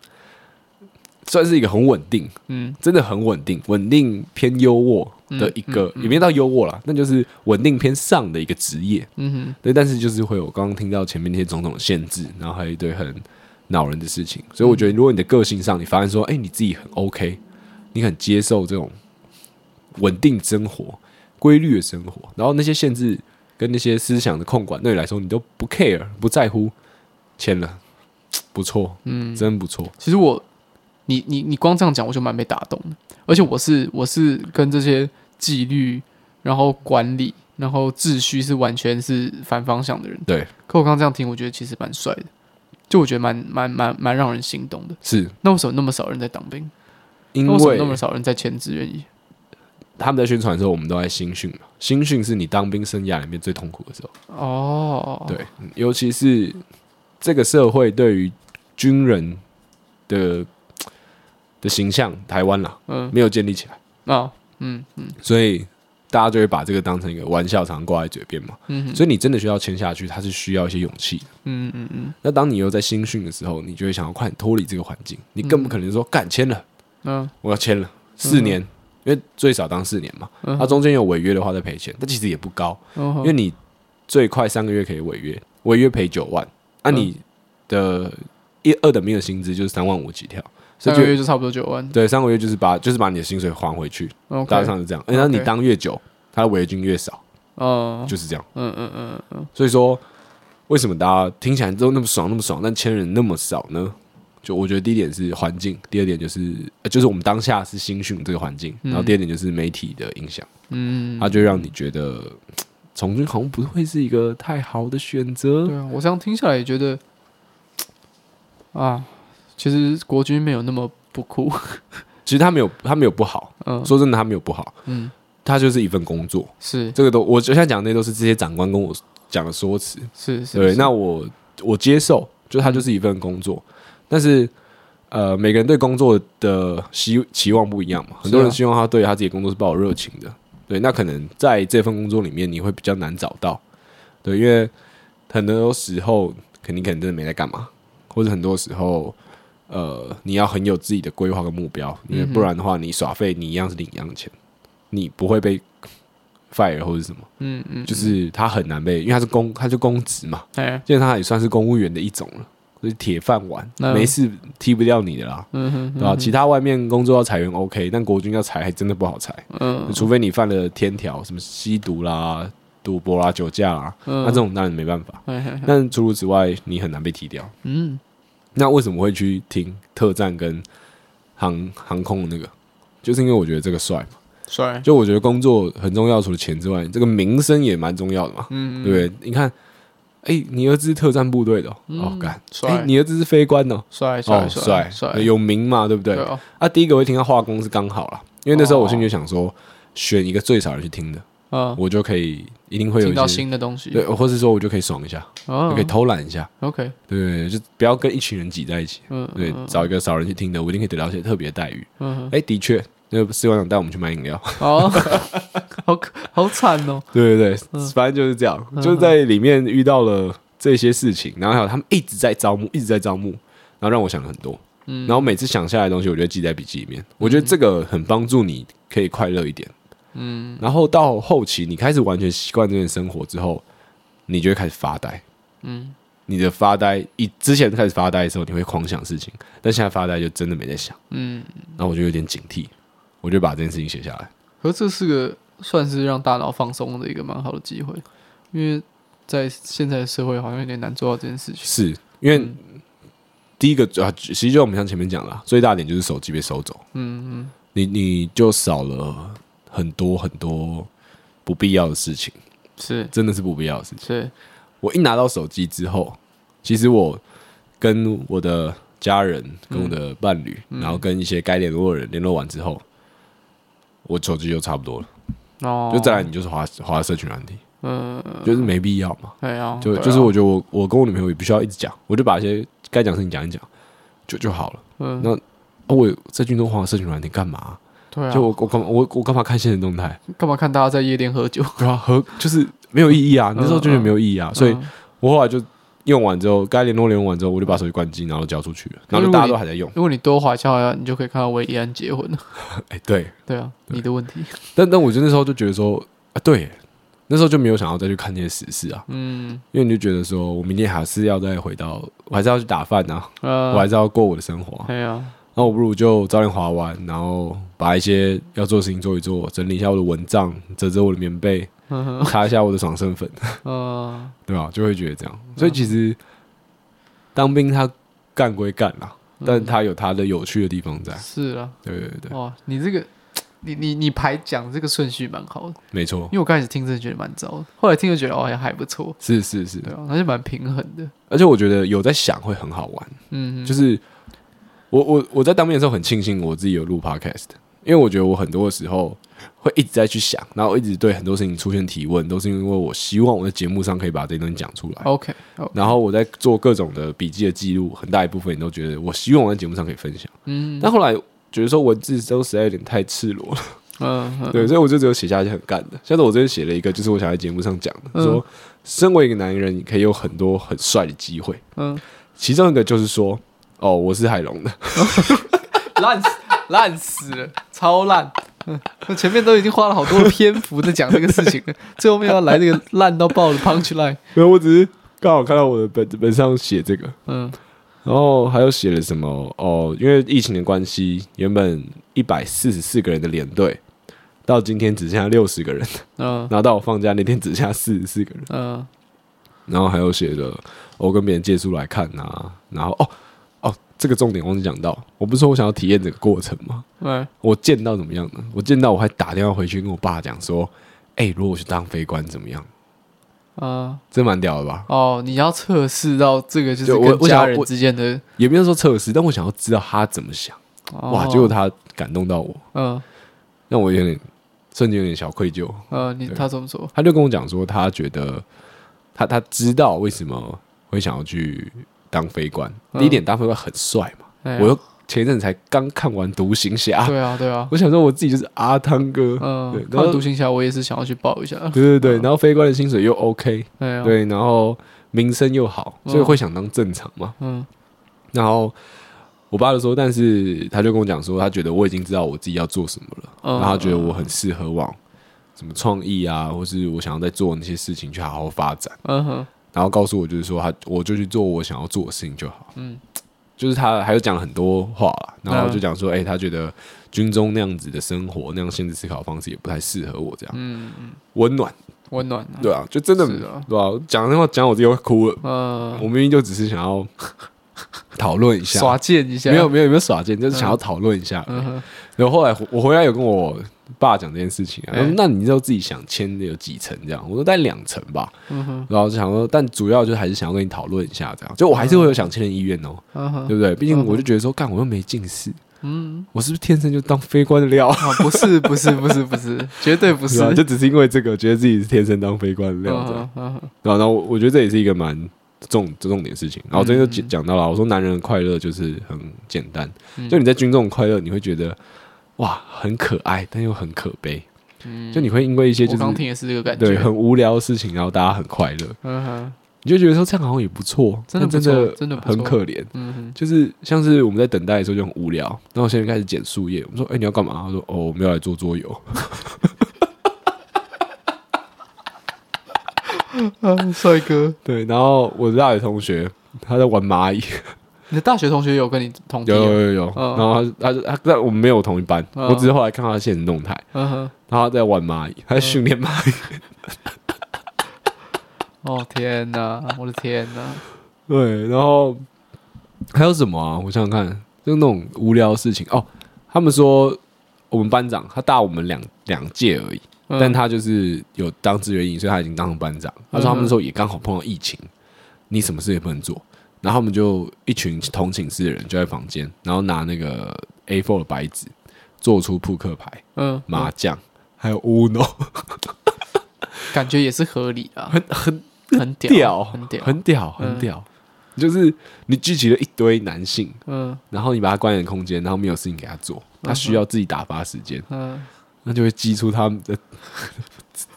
算是一个很稳定，嗯，真的很稳定，稳定偏优渥的一个，也没到优渥啦，那就是稳定偏上的一个职业，嗯哼，对，但是就是会有刚刚听到前面那些种种的限制，然后还有一堆很恼人的事情，所以我觉得，如果你的个性上，你发现说，哎，你自己很 OK，你很接受这种稳定生活、规律的生活，然后那些限制跟那些思想的控管，对你来说你都不 care、不在乎，签了，不错，嗯，真不错。其实我。你你你光这样讲，我就蛮被打动的。而且我是我是跟这些纪律、然后管理、然后秩序是完全是反方向的人。对。可我刚刚这样听，我觉得其实蛮帅的，就我觉得蛮蛮蛮蛮让人心动的。是。那为什么那么少人在当兵？因为，那么少人在签志愿役？他们在宣传的时候，我们都在新训嘛。新训是你当兵生涯里面最痛苦的时候。哦。对，尤其是这个社会对于军人的。的形象，台湾啦，嗯，没有建立起来啊，嗯嗯，所以大家就会把这个当成一个玩笑，常挂在嘴边嘛，嗯，所以你真的需要签下去，它是需要一些勇气的，嗯嗯嗯。那当你又在新训的时候，你就会想要快点脱离这个环境，你更不可能说干签了，嗯，我要签了四年，因为最少当四年嘛，它中间有违约的话再赔钱，但其实也不高，因为你最快三个月可以违约，违约赔九万，那你的一二等兵的薪资就是三万五起跳。三个月就差不多九万，对，三个月就是把就是把你的薪水还回去.大致上是这样。然后你当越久，他的违约金越少，哦，就是这样。嗯嗯嗯嗯。所以说，为什么大家听起来都那么爽那么爽，但签人那么少呢？就我觉得第一点是环境，第二点就是就是我们当下是新训这个环境，然后第二点就是媒体的影响，嗯，它就让你觉得从军好像不会是一个太好的选择。对啊，我这样听下来也觉得啊。其实国军没有那么不酷，其实他没有他没有不好，嗯，说真的他没有不好，嗯，他就是一份工作，是。这个都我现在讲的那都是这些长官跟我讲的说辞，是是，对，那我我接受，就他就是一份工作，但是呃，每个人对工作的希期望不一样嘛，很多人希望他对他自己的工作是抱有热情的，对，那可能在这份工作里面你会比较难找到，对，因为很多时候肯定可能真的没在干嘛，或者很多时候。呃，你要很有自己的规划跟目标，因为不然的话，你耍废，你一样是领一样的钱，你不会被 fire 或者什么。嗯嗯，就是他很难被，因为他是公，他就公职嘛。哎，现在他也算是公务员的一种了，就是铁饭碗，没事踢不掉你的啦。嗯哼，对吧？其他外面工作要裁员 OK，但国军要裁还真的不好裁。嗯，除非你犯了天条，什么吸毒啦、赌博啦、酒驾啦，那这种当然没办法。但除此之外，你很难被踢掉。嗯。那为什么会去听特战跟航航空的那个？就是因为我觉得这个帅嘛，帅。就我觉得工作很重要，除了钱之外，这个名声也蛮重要的嘛，嗯，对不对？你看，哎，你儿子是特战部队的哦，干，帅。你儿子是飞官哦，帅帅帅帅，有名嘛，对不对？啊，第一个会听到化工是刚好啦，因为那时候我心里就想说，选一个最少人去听的。我就可以一定会有听到新的东西，对，或是说我就可以爽一下，就可以偷懒一下，OK，对，就不要跟一群人挤在一起，嗯，对，找一个少人去听的，我一定可以得到一些特别的待遇。嗯，哎，的确，那个士官长带我们去买饮料，哦，好好惨哦，对对对，反正就是这样，就是在里面遇到了这些事情，然后还有他们一直在招募，一直在招募，然后让我想了很多，嗯，然后每次想下来的东西，我就记在笔记里面，我觉得这个很帮助你可以快乐一点。嗯，然后到后期，你开始完全习惯这件生活之后，你就会开始发呆。嗯，你的发呆，以之前开始发呆的时候，你会狂想事情，但现在发呆就真的没在想。嗯，然后我就有点警惕，我就把这件事情写下来。可是这是个算是让大脑放松的一个蛮好的机会，因为在现在的社会好像有点难做到这件事情。是因为、嗯、第一个啊，其实就我们像前面讲了，最大点就是手机被收走。嗯嗯，你你就少了很多很多不必要的事情，是。真的是不必要的事情。是。我一拿到手机之后，其实我跟我的家人、跟我的伴侣，嗯、然后跟一些该联络的人联络完之后。我手机就差不多了，哦，就再来你就是滑滑社群软体，嗯，就是没必要嘛，对啊，就就是我觉得我我跟我女朋友也不需要一直讲，我就把一些该讲的事情讲一讲，就就好了，嗯，那我在军中滑社群软体干嘛？对啊，就我我干嘛我我干嘛看现实动态？干嘛看大家在夜店喝酒？对啊，喝就是没有意义啊，那时候就觉得没有意义啊，所以我后来就。用完之后，该联络联络完之后，我就把手机关机，然后交出去了。然后大家都还在用。如果你多滑一下，你就可以看到韦礼安结婚了。哎、欸，对，对啊，对你的问题。但但我就那时候就觉得说，啊，对，那时候就没有想要再去看那些时事啊。嗯，因为你就觉得说我明天还是要再回到，我还是要去打饭啊，呃、我还是要过我的生活。对啊，那我不如就早点滑完，然后把一些要做的事情做一做，整理一下我的蚊帐，折折我的棉被。擦一下我的爽身粉，哦，对吧？就会觉得这样，所以其实当兵他干归干啦，但他有他的有趣的地方在。是啊，对对对。哇，你这个，你你你排讲这个顺序蛮好的，没错。因为我刚开始听真的觉得蛮糟的，后来听就觉得哦，还还不错。是是是，对啊，那就蛮平衡的。而且我觉得有在想会很好玩。嗯，就是我我我在当面的时候很庆幸我自己有录 podcast，因为我觉得我很多的时候。会一直在去想，然后一直对很多事情出现提问，都是因为我希望我在节目上可以把这些东西讲出来。OK，, okay. 然后我在做各种的笔记的记录，很大一部分你都觉得我希望我在节目上可以分享。嗯，但后来觉得说文字都实在有点太赤裸了。嗯，嗯对，所以我就只有写下一些很干的。像是我这边写了一个，就是我想在节目上讲的，嗯、说身为一个男人，你可以有很多很帅的机会。嗯，其中一个就是说，哦，我是海龙的，烂死，烂死了，超烂。嗯，我前面都已经花了好多的篇幅在讲这个事情了，最后面要来这个烂到爆的 punch line。没有，我只是刚好看到我的本本上写这个，嗯，然后还有写了什么哦？因为疫情的关系，原本一百四十四个人的连队，到今天只剩下六十个人，嗯，然后到我放假那天只剩下四十四个人，嗯，然后还有写的我跟别人借书来看啊，然后哦。这个重点忘记讲到，我不是说我想要体验这个过程吗？对，我见到怎么样呢？我见到我还打电话回去跟我爸讲说：“哎、欸，如果我去当飞官怎么样？”啊，真蛮屌的吧？哦，你要测试到这个就是跟家人之间的，也没有说测试，但我想要知道他怎么想。哦、哇，结果他感动到我，嗯，让我有点瞬间有点小愧疚。呃、嗯，你他怎么说？他就跟我讲说，他觉得他他知道为什么会想要去。当飞官，第一点当飞官很帅嘛。我又前一阵才刚看完《独行侠》，对啊对啊。我想说我自己就是阿汤哥，嗯，看《独行侠》我也是想要去报一下。对对对，然后飞官的薪水又 OK，对，然后名声又好，所以会想当正常嘛。嗯。然后我爸就说，但是他就跟我讲说，他觉得我已经知道我自己要做什么了，然后他觉得我很适合往什么创意啊，或是我想要在做那些事情去好好发展。嗯哼。然后告诉我，就是说他，我就去做我想要做的事情就好。嗯，就是他还有讲了很多话，然后就讲说，哎、欸，他觉得军中那样子的生活，那样限制思考的方式也不太适合我这样。嗯嗯，温暖，温暖、啊，对啊，就真的，啊对吧、啊？讲那话讲我自己会哭了。嗯，我明明就只是想要 讨论一下，耍贱一下，没有没有没有耍贱，就是想要讨论一下。嗯，然后后来我回来有跟我。爸讲这件事情啊，欸、那你知道自己想签的有几层？这样？我说大概两层吧，嗯、然后就想说，但主要就还是想要跟你讨论一下这样，就我还是会有想签的意愿哦，嗯、对不对？毕竟我就觉得说，干我又没近视，嗯，我是不是天生就当飞官的料？啊、不是，不是，不是，不是，绝对不是，就只是因为这个，觉得自己是天生当飞官的料这样。然后，我我觉得这也是一个蛮重重点事情。然后，这边就讲到了，我说男人的快乐就是很简单，嗯、就你在军中的快乐，你会觉得。哇，很可爱，但又很可悲。嗯，就你会因为一些就是刚听也是这个感觉，对，很无聊的事情，然后大家很快乐。嗯哼，你就觉得说这样好像也不错，真的真的真的很可怜。嗯哼，就是像是我们在等待的时候就很无聊，然后现在开始捡树叶。我们说，哎，你要干嘛？他说，哦，我们要来做桌游。啊，帅哥。对，然后我的大学同学他在玩蚂蚁。你的大学同学有跟你同有有有有，然后他他他在我们没有同一班，我只是后来看到他现实动态，然后他在玩蚂蚁，他在训练蚂蚁。哦天哪，我的天哪！对，然后还有什么啊？我想想看，就那种无聊的事情哦。他们说我们班长他大我们两两届而已，但他就是有当志愿役，所以他已经当上班长。他说他们那时候也刚好碰到疫情，你什么事也不能做。然后他们就一群同寝室的人就在房间，然后拿那个 A4 的白纸做出扑克牌、嗯，麻将，还有 Uno，感觉也是合理啊，很很很屌，很屌，很屌，很屌。就是你聚集了一堆男性，嗯，然后你把他关在空间，然后没有事情给他做，他需要自己打发时间，嗯，那就会激出他们的。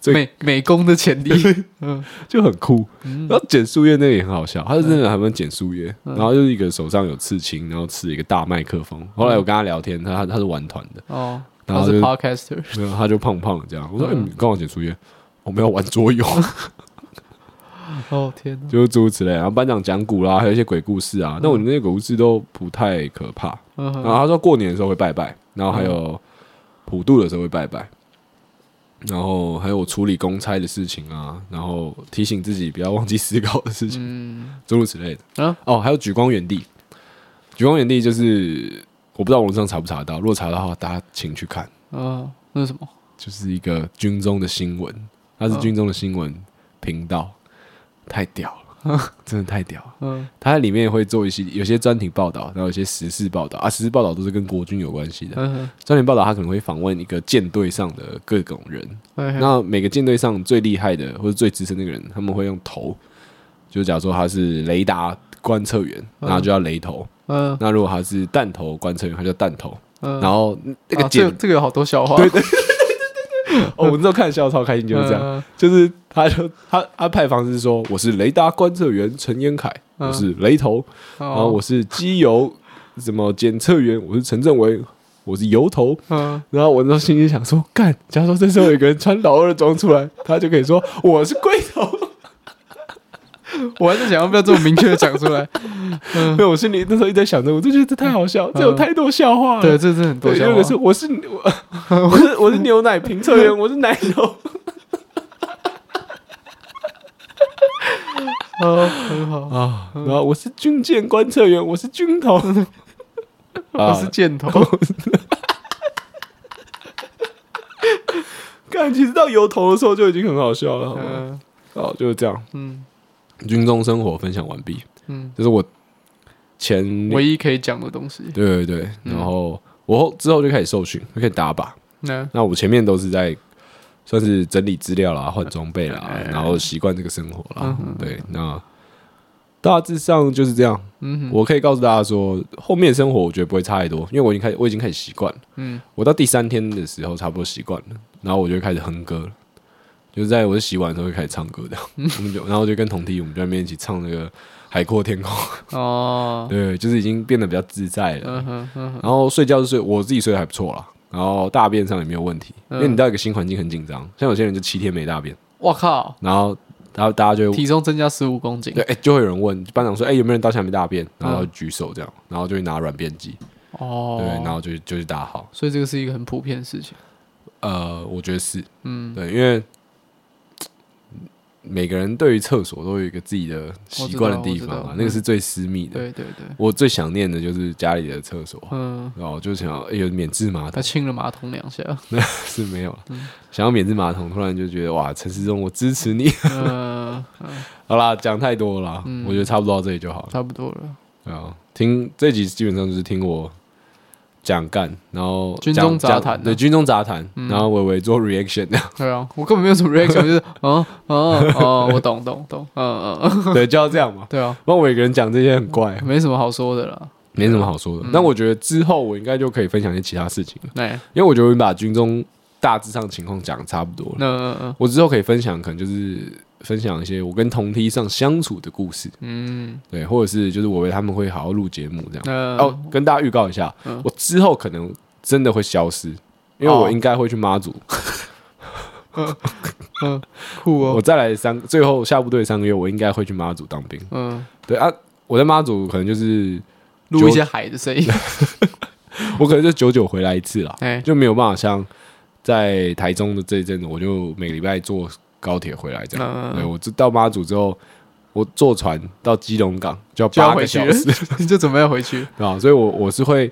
美美工的潜力，嗯，就很酷。然后剪树叶那个也很好笑，他是真的还蛮剪树叶，然后就是一个手上有刺青，然后持一个大麦克风。后来我跟他聊天，他他他是玩团的哦，然后是 podcaster，没有，他就胖胖的这样。我说：“你刚好剪树叶，我们要玩桌游。”哦天，就是诸如此类。然后班长讲古啦，还有一些鬼故事啊。那我那些鬼故事都不太可怕。然后他说过年的时候会拜拜，然后还有普渡的时候会拜拜。然后还有我处理公差的事情啊，然后提醒自己不要忘记思考的事情，诸如此类的。啊，哦，还有举光园地，举光园地就是我不知道网上查不查得到，如果查到的话，大家请去看。啊，那是什么？就是一个军中的新闻，它是军中的新闻频道，太屌了。真的太屌了！嗯，他在里面会做一些有些专题报道，然后有些时事报道啊，时事报道都是跟国军有关系的。专题报道他可能会访问一个舰队上的各种人，那每个舰队上最厉害的或者最资深那个人，他们会用头，就假如说他是雷达观测员，然后就叫雷头。嗯，那如果他是弹头观测员，他叫弹头。然后那个这这个有好多笑话。对对。哦，我那时候看笑超开心，就是这样，就是。他就他他派方是说，我是雷达观测员陈彦凯，我是雷头，然后我是机油什么检测员，我是陈正伟，我是油头，然后我那时候心里想说，干，假如说这时候有一个人穿老二装出来，他就可以说我是龟头。我还是想要不要这么明确的讲出来，因为我心里那时候一直在想着，我就觉得这太好笑，这有太多笑话了。对，这是很多笑话。是我是我我是我是牛奶评测员，我是奶头。哦，很好啊。然后我是军舰观测员，我是军头，我是箭头。刚其实到油头的时候就已经很好笑了，好吗？哦，就是这样。嗯，军中生活分享完毕。嗯，这是我前唯一可以讲的东西。对对对，然后我后之后就开始受训，就可以打靶。那那我前面都是在。算是整理资料啦，换装备啦，然后习惯这个生活啦。对，那大致上就是这样。嗯，我可以告诉大家说，后面生活我觉得不会差太多，因为我已经开始，我已经开始习惯了。嗯，我到第三天的时候差不多习惯了，然后我就开始哼歌了，就是在我是洗碗的时候会开始唱歌的。嗯，然后就跟同梯我们在那边一起唱那个《海阔天空》。哦，对，就是已经变得比较自在了。然后睡觉就睡，我自己睡得还不错啦。然后大便上也没有问题，因为你到一个新环境很紧张，像有些人就七天没大便，我靠！然后，然后大家就体重增加十五公斤，对，哎，就会有人问班长说，哎，有没有人到现在没大便？然后举手这样，然后就会拿软便剂，哦，对，然后就就去打好。所以这个是一个很普遍的事情。呃，我觉得是，嗯，对，因为。每个人对于厕所都有一个自己的习惯的地方嘛，那个是最私密的。对对对，我最想念的就是家里的厕所，嗯，然后就想要有免治马桶，他亲了马桶两下，那 是没有了。想要免治马桶，突然就觉得哇，陈世忠，我支持你。嗯，好啦，讲太多了，我觉得差不多到这里就好了，差不多了。对啊，听这集基本上就是听我。讲干，然后军中杂谈，对军中杂谈，然后伟伟做 reaction，对啊，我根本没有什么 reaction，就是哦哦哦，我懂懂懂，嗯嗯，对，就要这样嘛，对啊，不然我一个人讲这些很怪，没什么好说的啦，没什么好说的。但我觉得之后我应该就可以分享一些其他事情了，对，因为我觉得我把军中大致上情况讲的差不多了，嗯嗯嗯，我之后可以分享，可能就是。分享一些我跟同梯上相处的故事，嗯，对，或者是就是我为他们会好好录节目这样。哦，跟大家预告一下，我之后可能真的会消失，因为我应该会去妈祖。嗯，酷哦！我再来三，最后下部队三个月，我应该会去妈祖当兵。嗯，对啊，我在妈祖可能就是录一些海的声音。我可能就久久回来一次啦，哎，就没有办法像在台中的这一阵子，我就每个礼拜坐高铁回来这样。嗯、对我到妈祖之后，我坐船到基隆港就要八个小时，你就准备要回去 啊？所以我我是会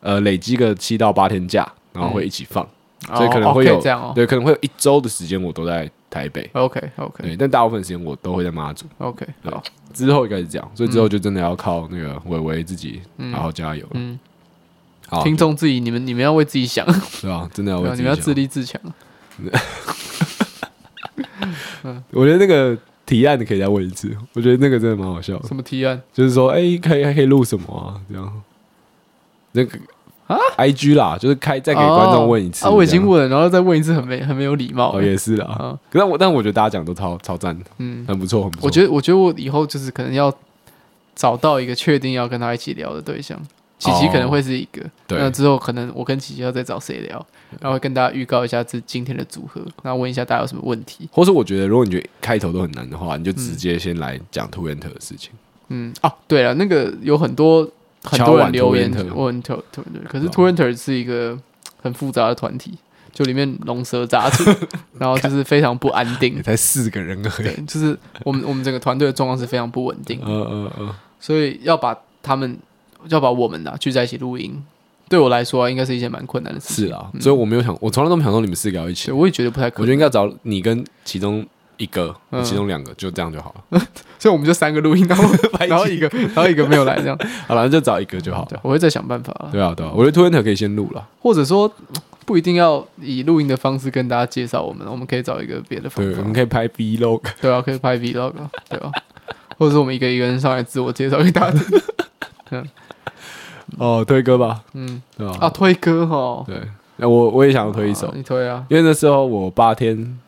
呃累积个七到八天假，然后会一起放，嗯、所以可能会有、哦、这样哦，对，可能会有一周的时间我都在台北。OK OK，对，但大部分时间我都会在妈祖。OK，好，之后应该是这样，所以之后就真的要靠那个伟伟自己好好加油了。好听众自己，你们你们要为自己想，对啊，真的要为自己想，你们要自立自强。我觉得那个提案你可以再问一次，我觉得那个真的蛮好笑的。什么提案？就是说，哎、欸，可以可以录什么啊？这样，那个啊，IG 啦，就是开再给观众问一次。啊，我已经问了，然后再问一次，很没很没有礼貌。哦，也是啦。啊，可是我但我觉得大家讲都超超赞的，嗯，很不错，很不错。我觉得我觉得我以后就是可能要找到一个确定要跟他一起聊的对象。琪琪可能会是一个，对，那之后可能我跟琪琪要再找谁聊，然后跟大家预告一下这今天的组合，然后问一下大家有什么问题，或是我觉得如果你觉得开头都很难的话，你就直接先来讲 2Enter 的事情。嗯，哦，对了，那个有很多很多人留言问 2Enter，可是 2Enter 是一个很复杂的团体，就里面龙蛇杂处，然后就是非常不安定，才四个人而已，就是我们我们整个团队的状况是非常不稳定，嗯嗯嗯，所以要把他们。要把我们呐聚在一起录音，对我来说啊，应该是一件蛮困难的事。是啊，所以我没有想，我从来都没想说你们四个要一起。我也觉得不太可能。我觉得应该找你跟其中一个，其中两个就这样就好了。所以我们就三个录音，然后 然后一个，然后一个没有来，这样 好了，就找一个就好。我会再想办法。对啊，对啊，我觉得 Twitter 可以先录了，或者说不一定要以录音的方式跟大家介绍我们，我们可以找一个别的方法。我们可以拍 Vlog，对啊，可以拍 Vlog，对啊，或者是我们一个一个人上来自我介绍给大家。嗯。哦，推歌吧，嗯，对吧？啊，推歌哈，对，那我我也想要推一首，你推啊，因为那时候我八天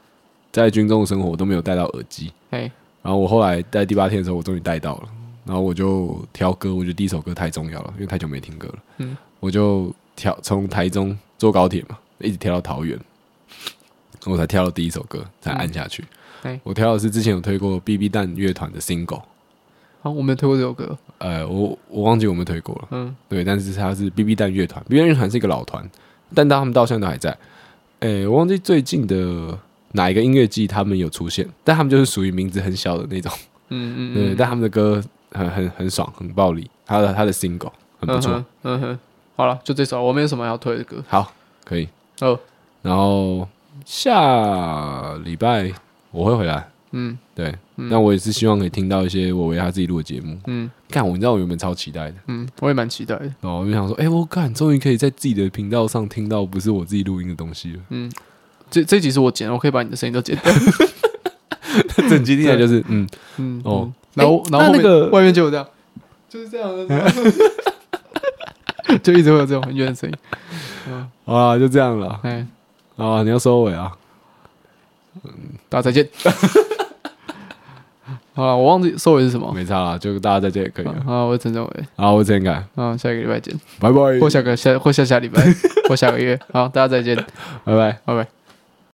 在军中的生活，我都没有带到耳机，嘿，然后我后来在第八天的时候，我终于带到了，然后我就挑歌，我觉得第一首歌太重要了，因为太久没听歌了，嗯，我就挑从台中坐高铁嘛，一直挑到桃园，我才挑到第一首歌，才按下去，我挑的是之前有推过 BB 蛋乐团的 Single。好，我没有推过这首歌。呃，我我忘记我们推过了。嗯，对，但是他是 BB 蛋乐团，BB 蛋乐团是一个老团，但他们到现在都还在。哎，我忘记最近的哪一个音乐季他们有出现，但他们就是属于名字很小的那种。嗯 嗯，对，但他们的歌很很很爽，很暴力。他的他的 single 很不错。嗯哼，好了，就这首，我没有什么要推的歌。好，可以。哦，然后下礼拜我会回来。嗯，对，但我也是希望可以听到一些我为他自己录的节目。嗯，看我，你知道我原本超期待的。嗯，我也蛮期待的。然后我就想说，哎，我看终于可以在自己的频道上听到不是我自己录音的东西了。嗯，这这集是我剪，我可以把你的声音都剪掉。整集听起来就是，嗯嗯哦，然后然后那个外面就有这样，就是这样的，就一直会有这种很远的声音。啊，就这样了。哎，啊，你要收尾啊。嗯，大家再见。好，我忘记收尾是什么，没差了，就大家再见也可以。好，我是陈政伟，好，我是陈凯，好，下一个礼拜见，拜拜，或下个下或下下礼拜或下个月，好，大家再见，拜拜，拜拜。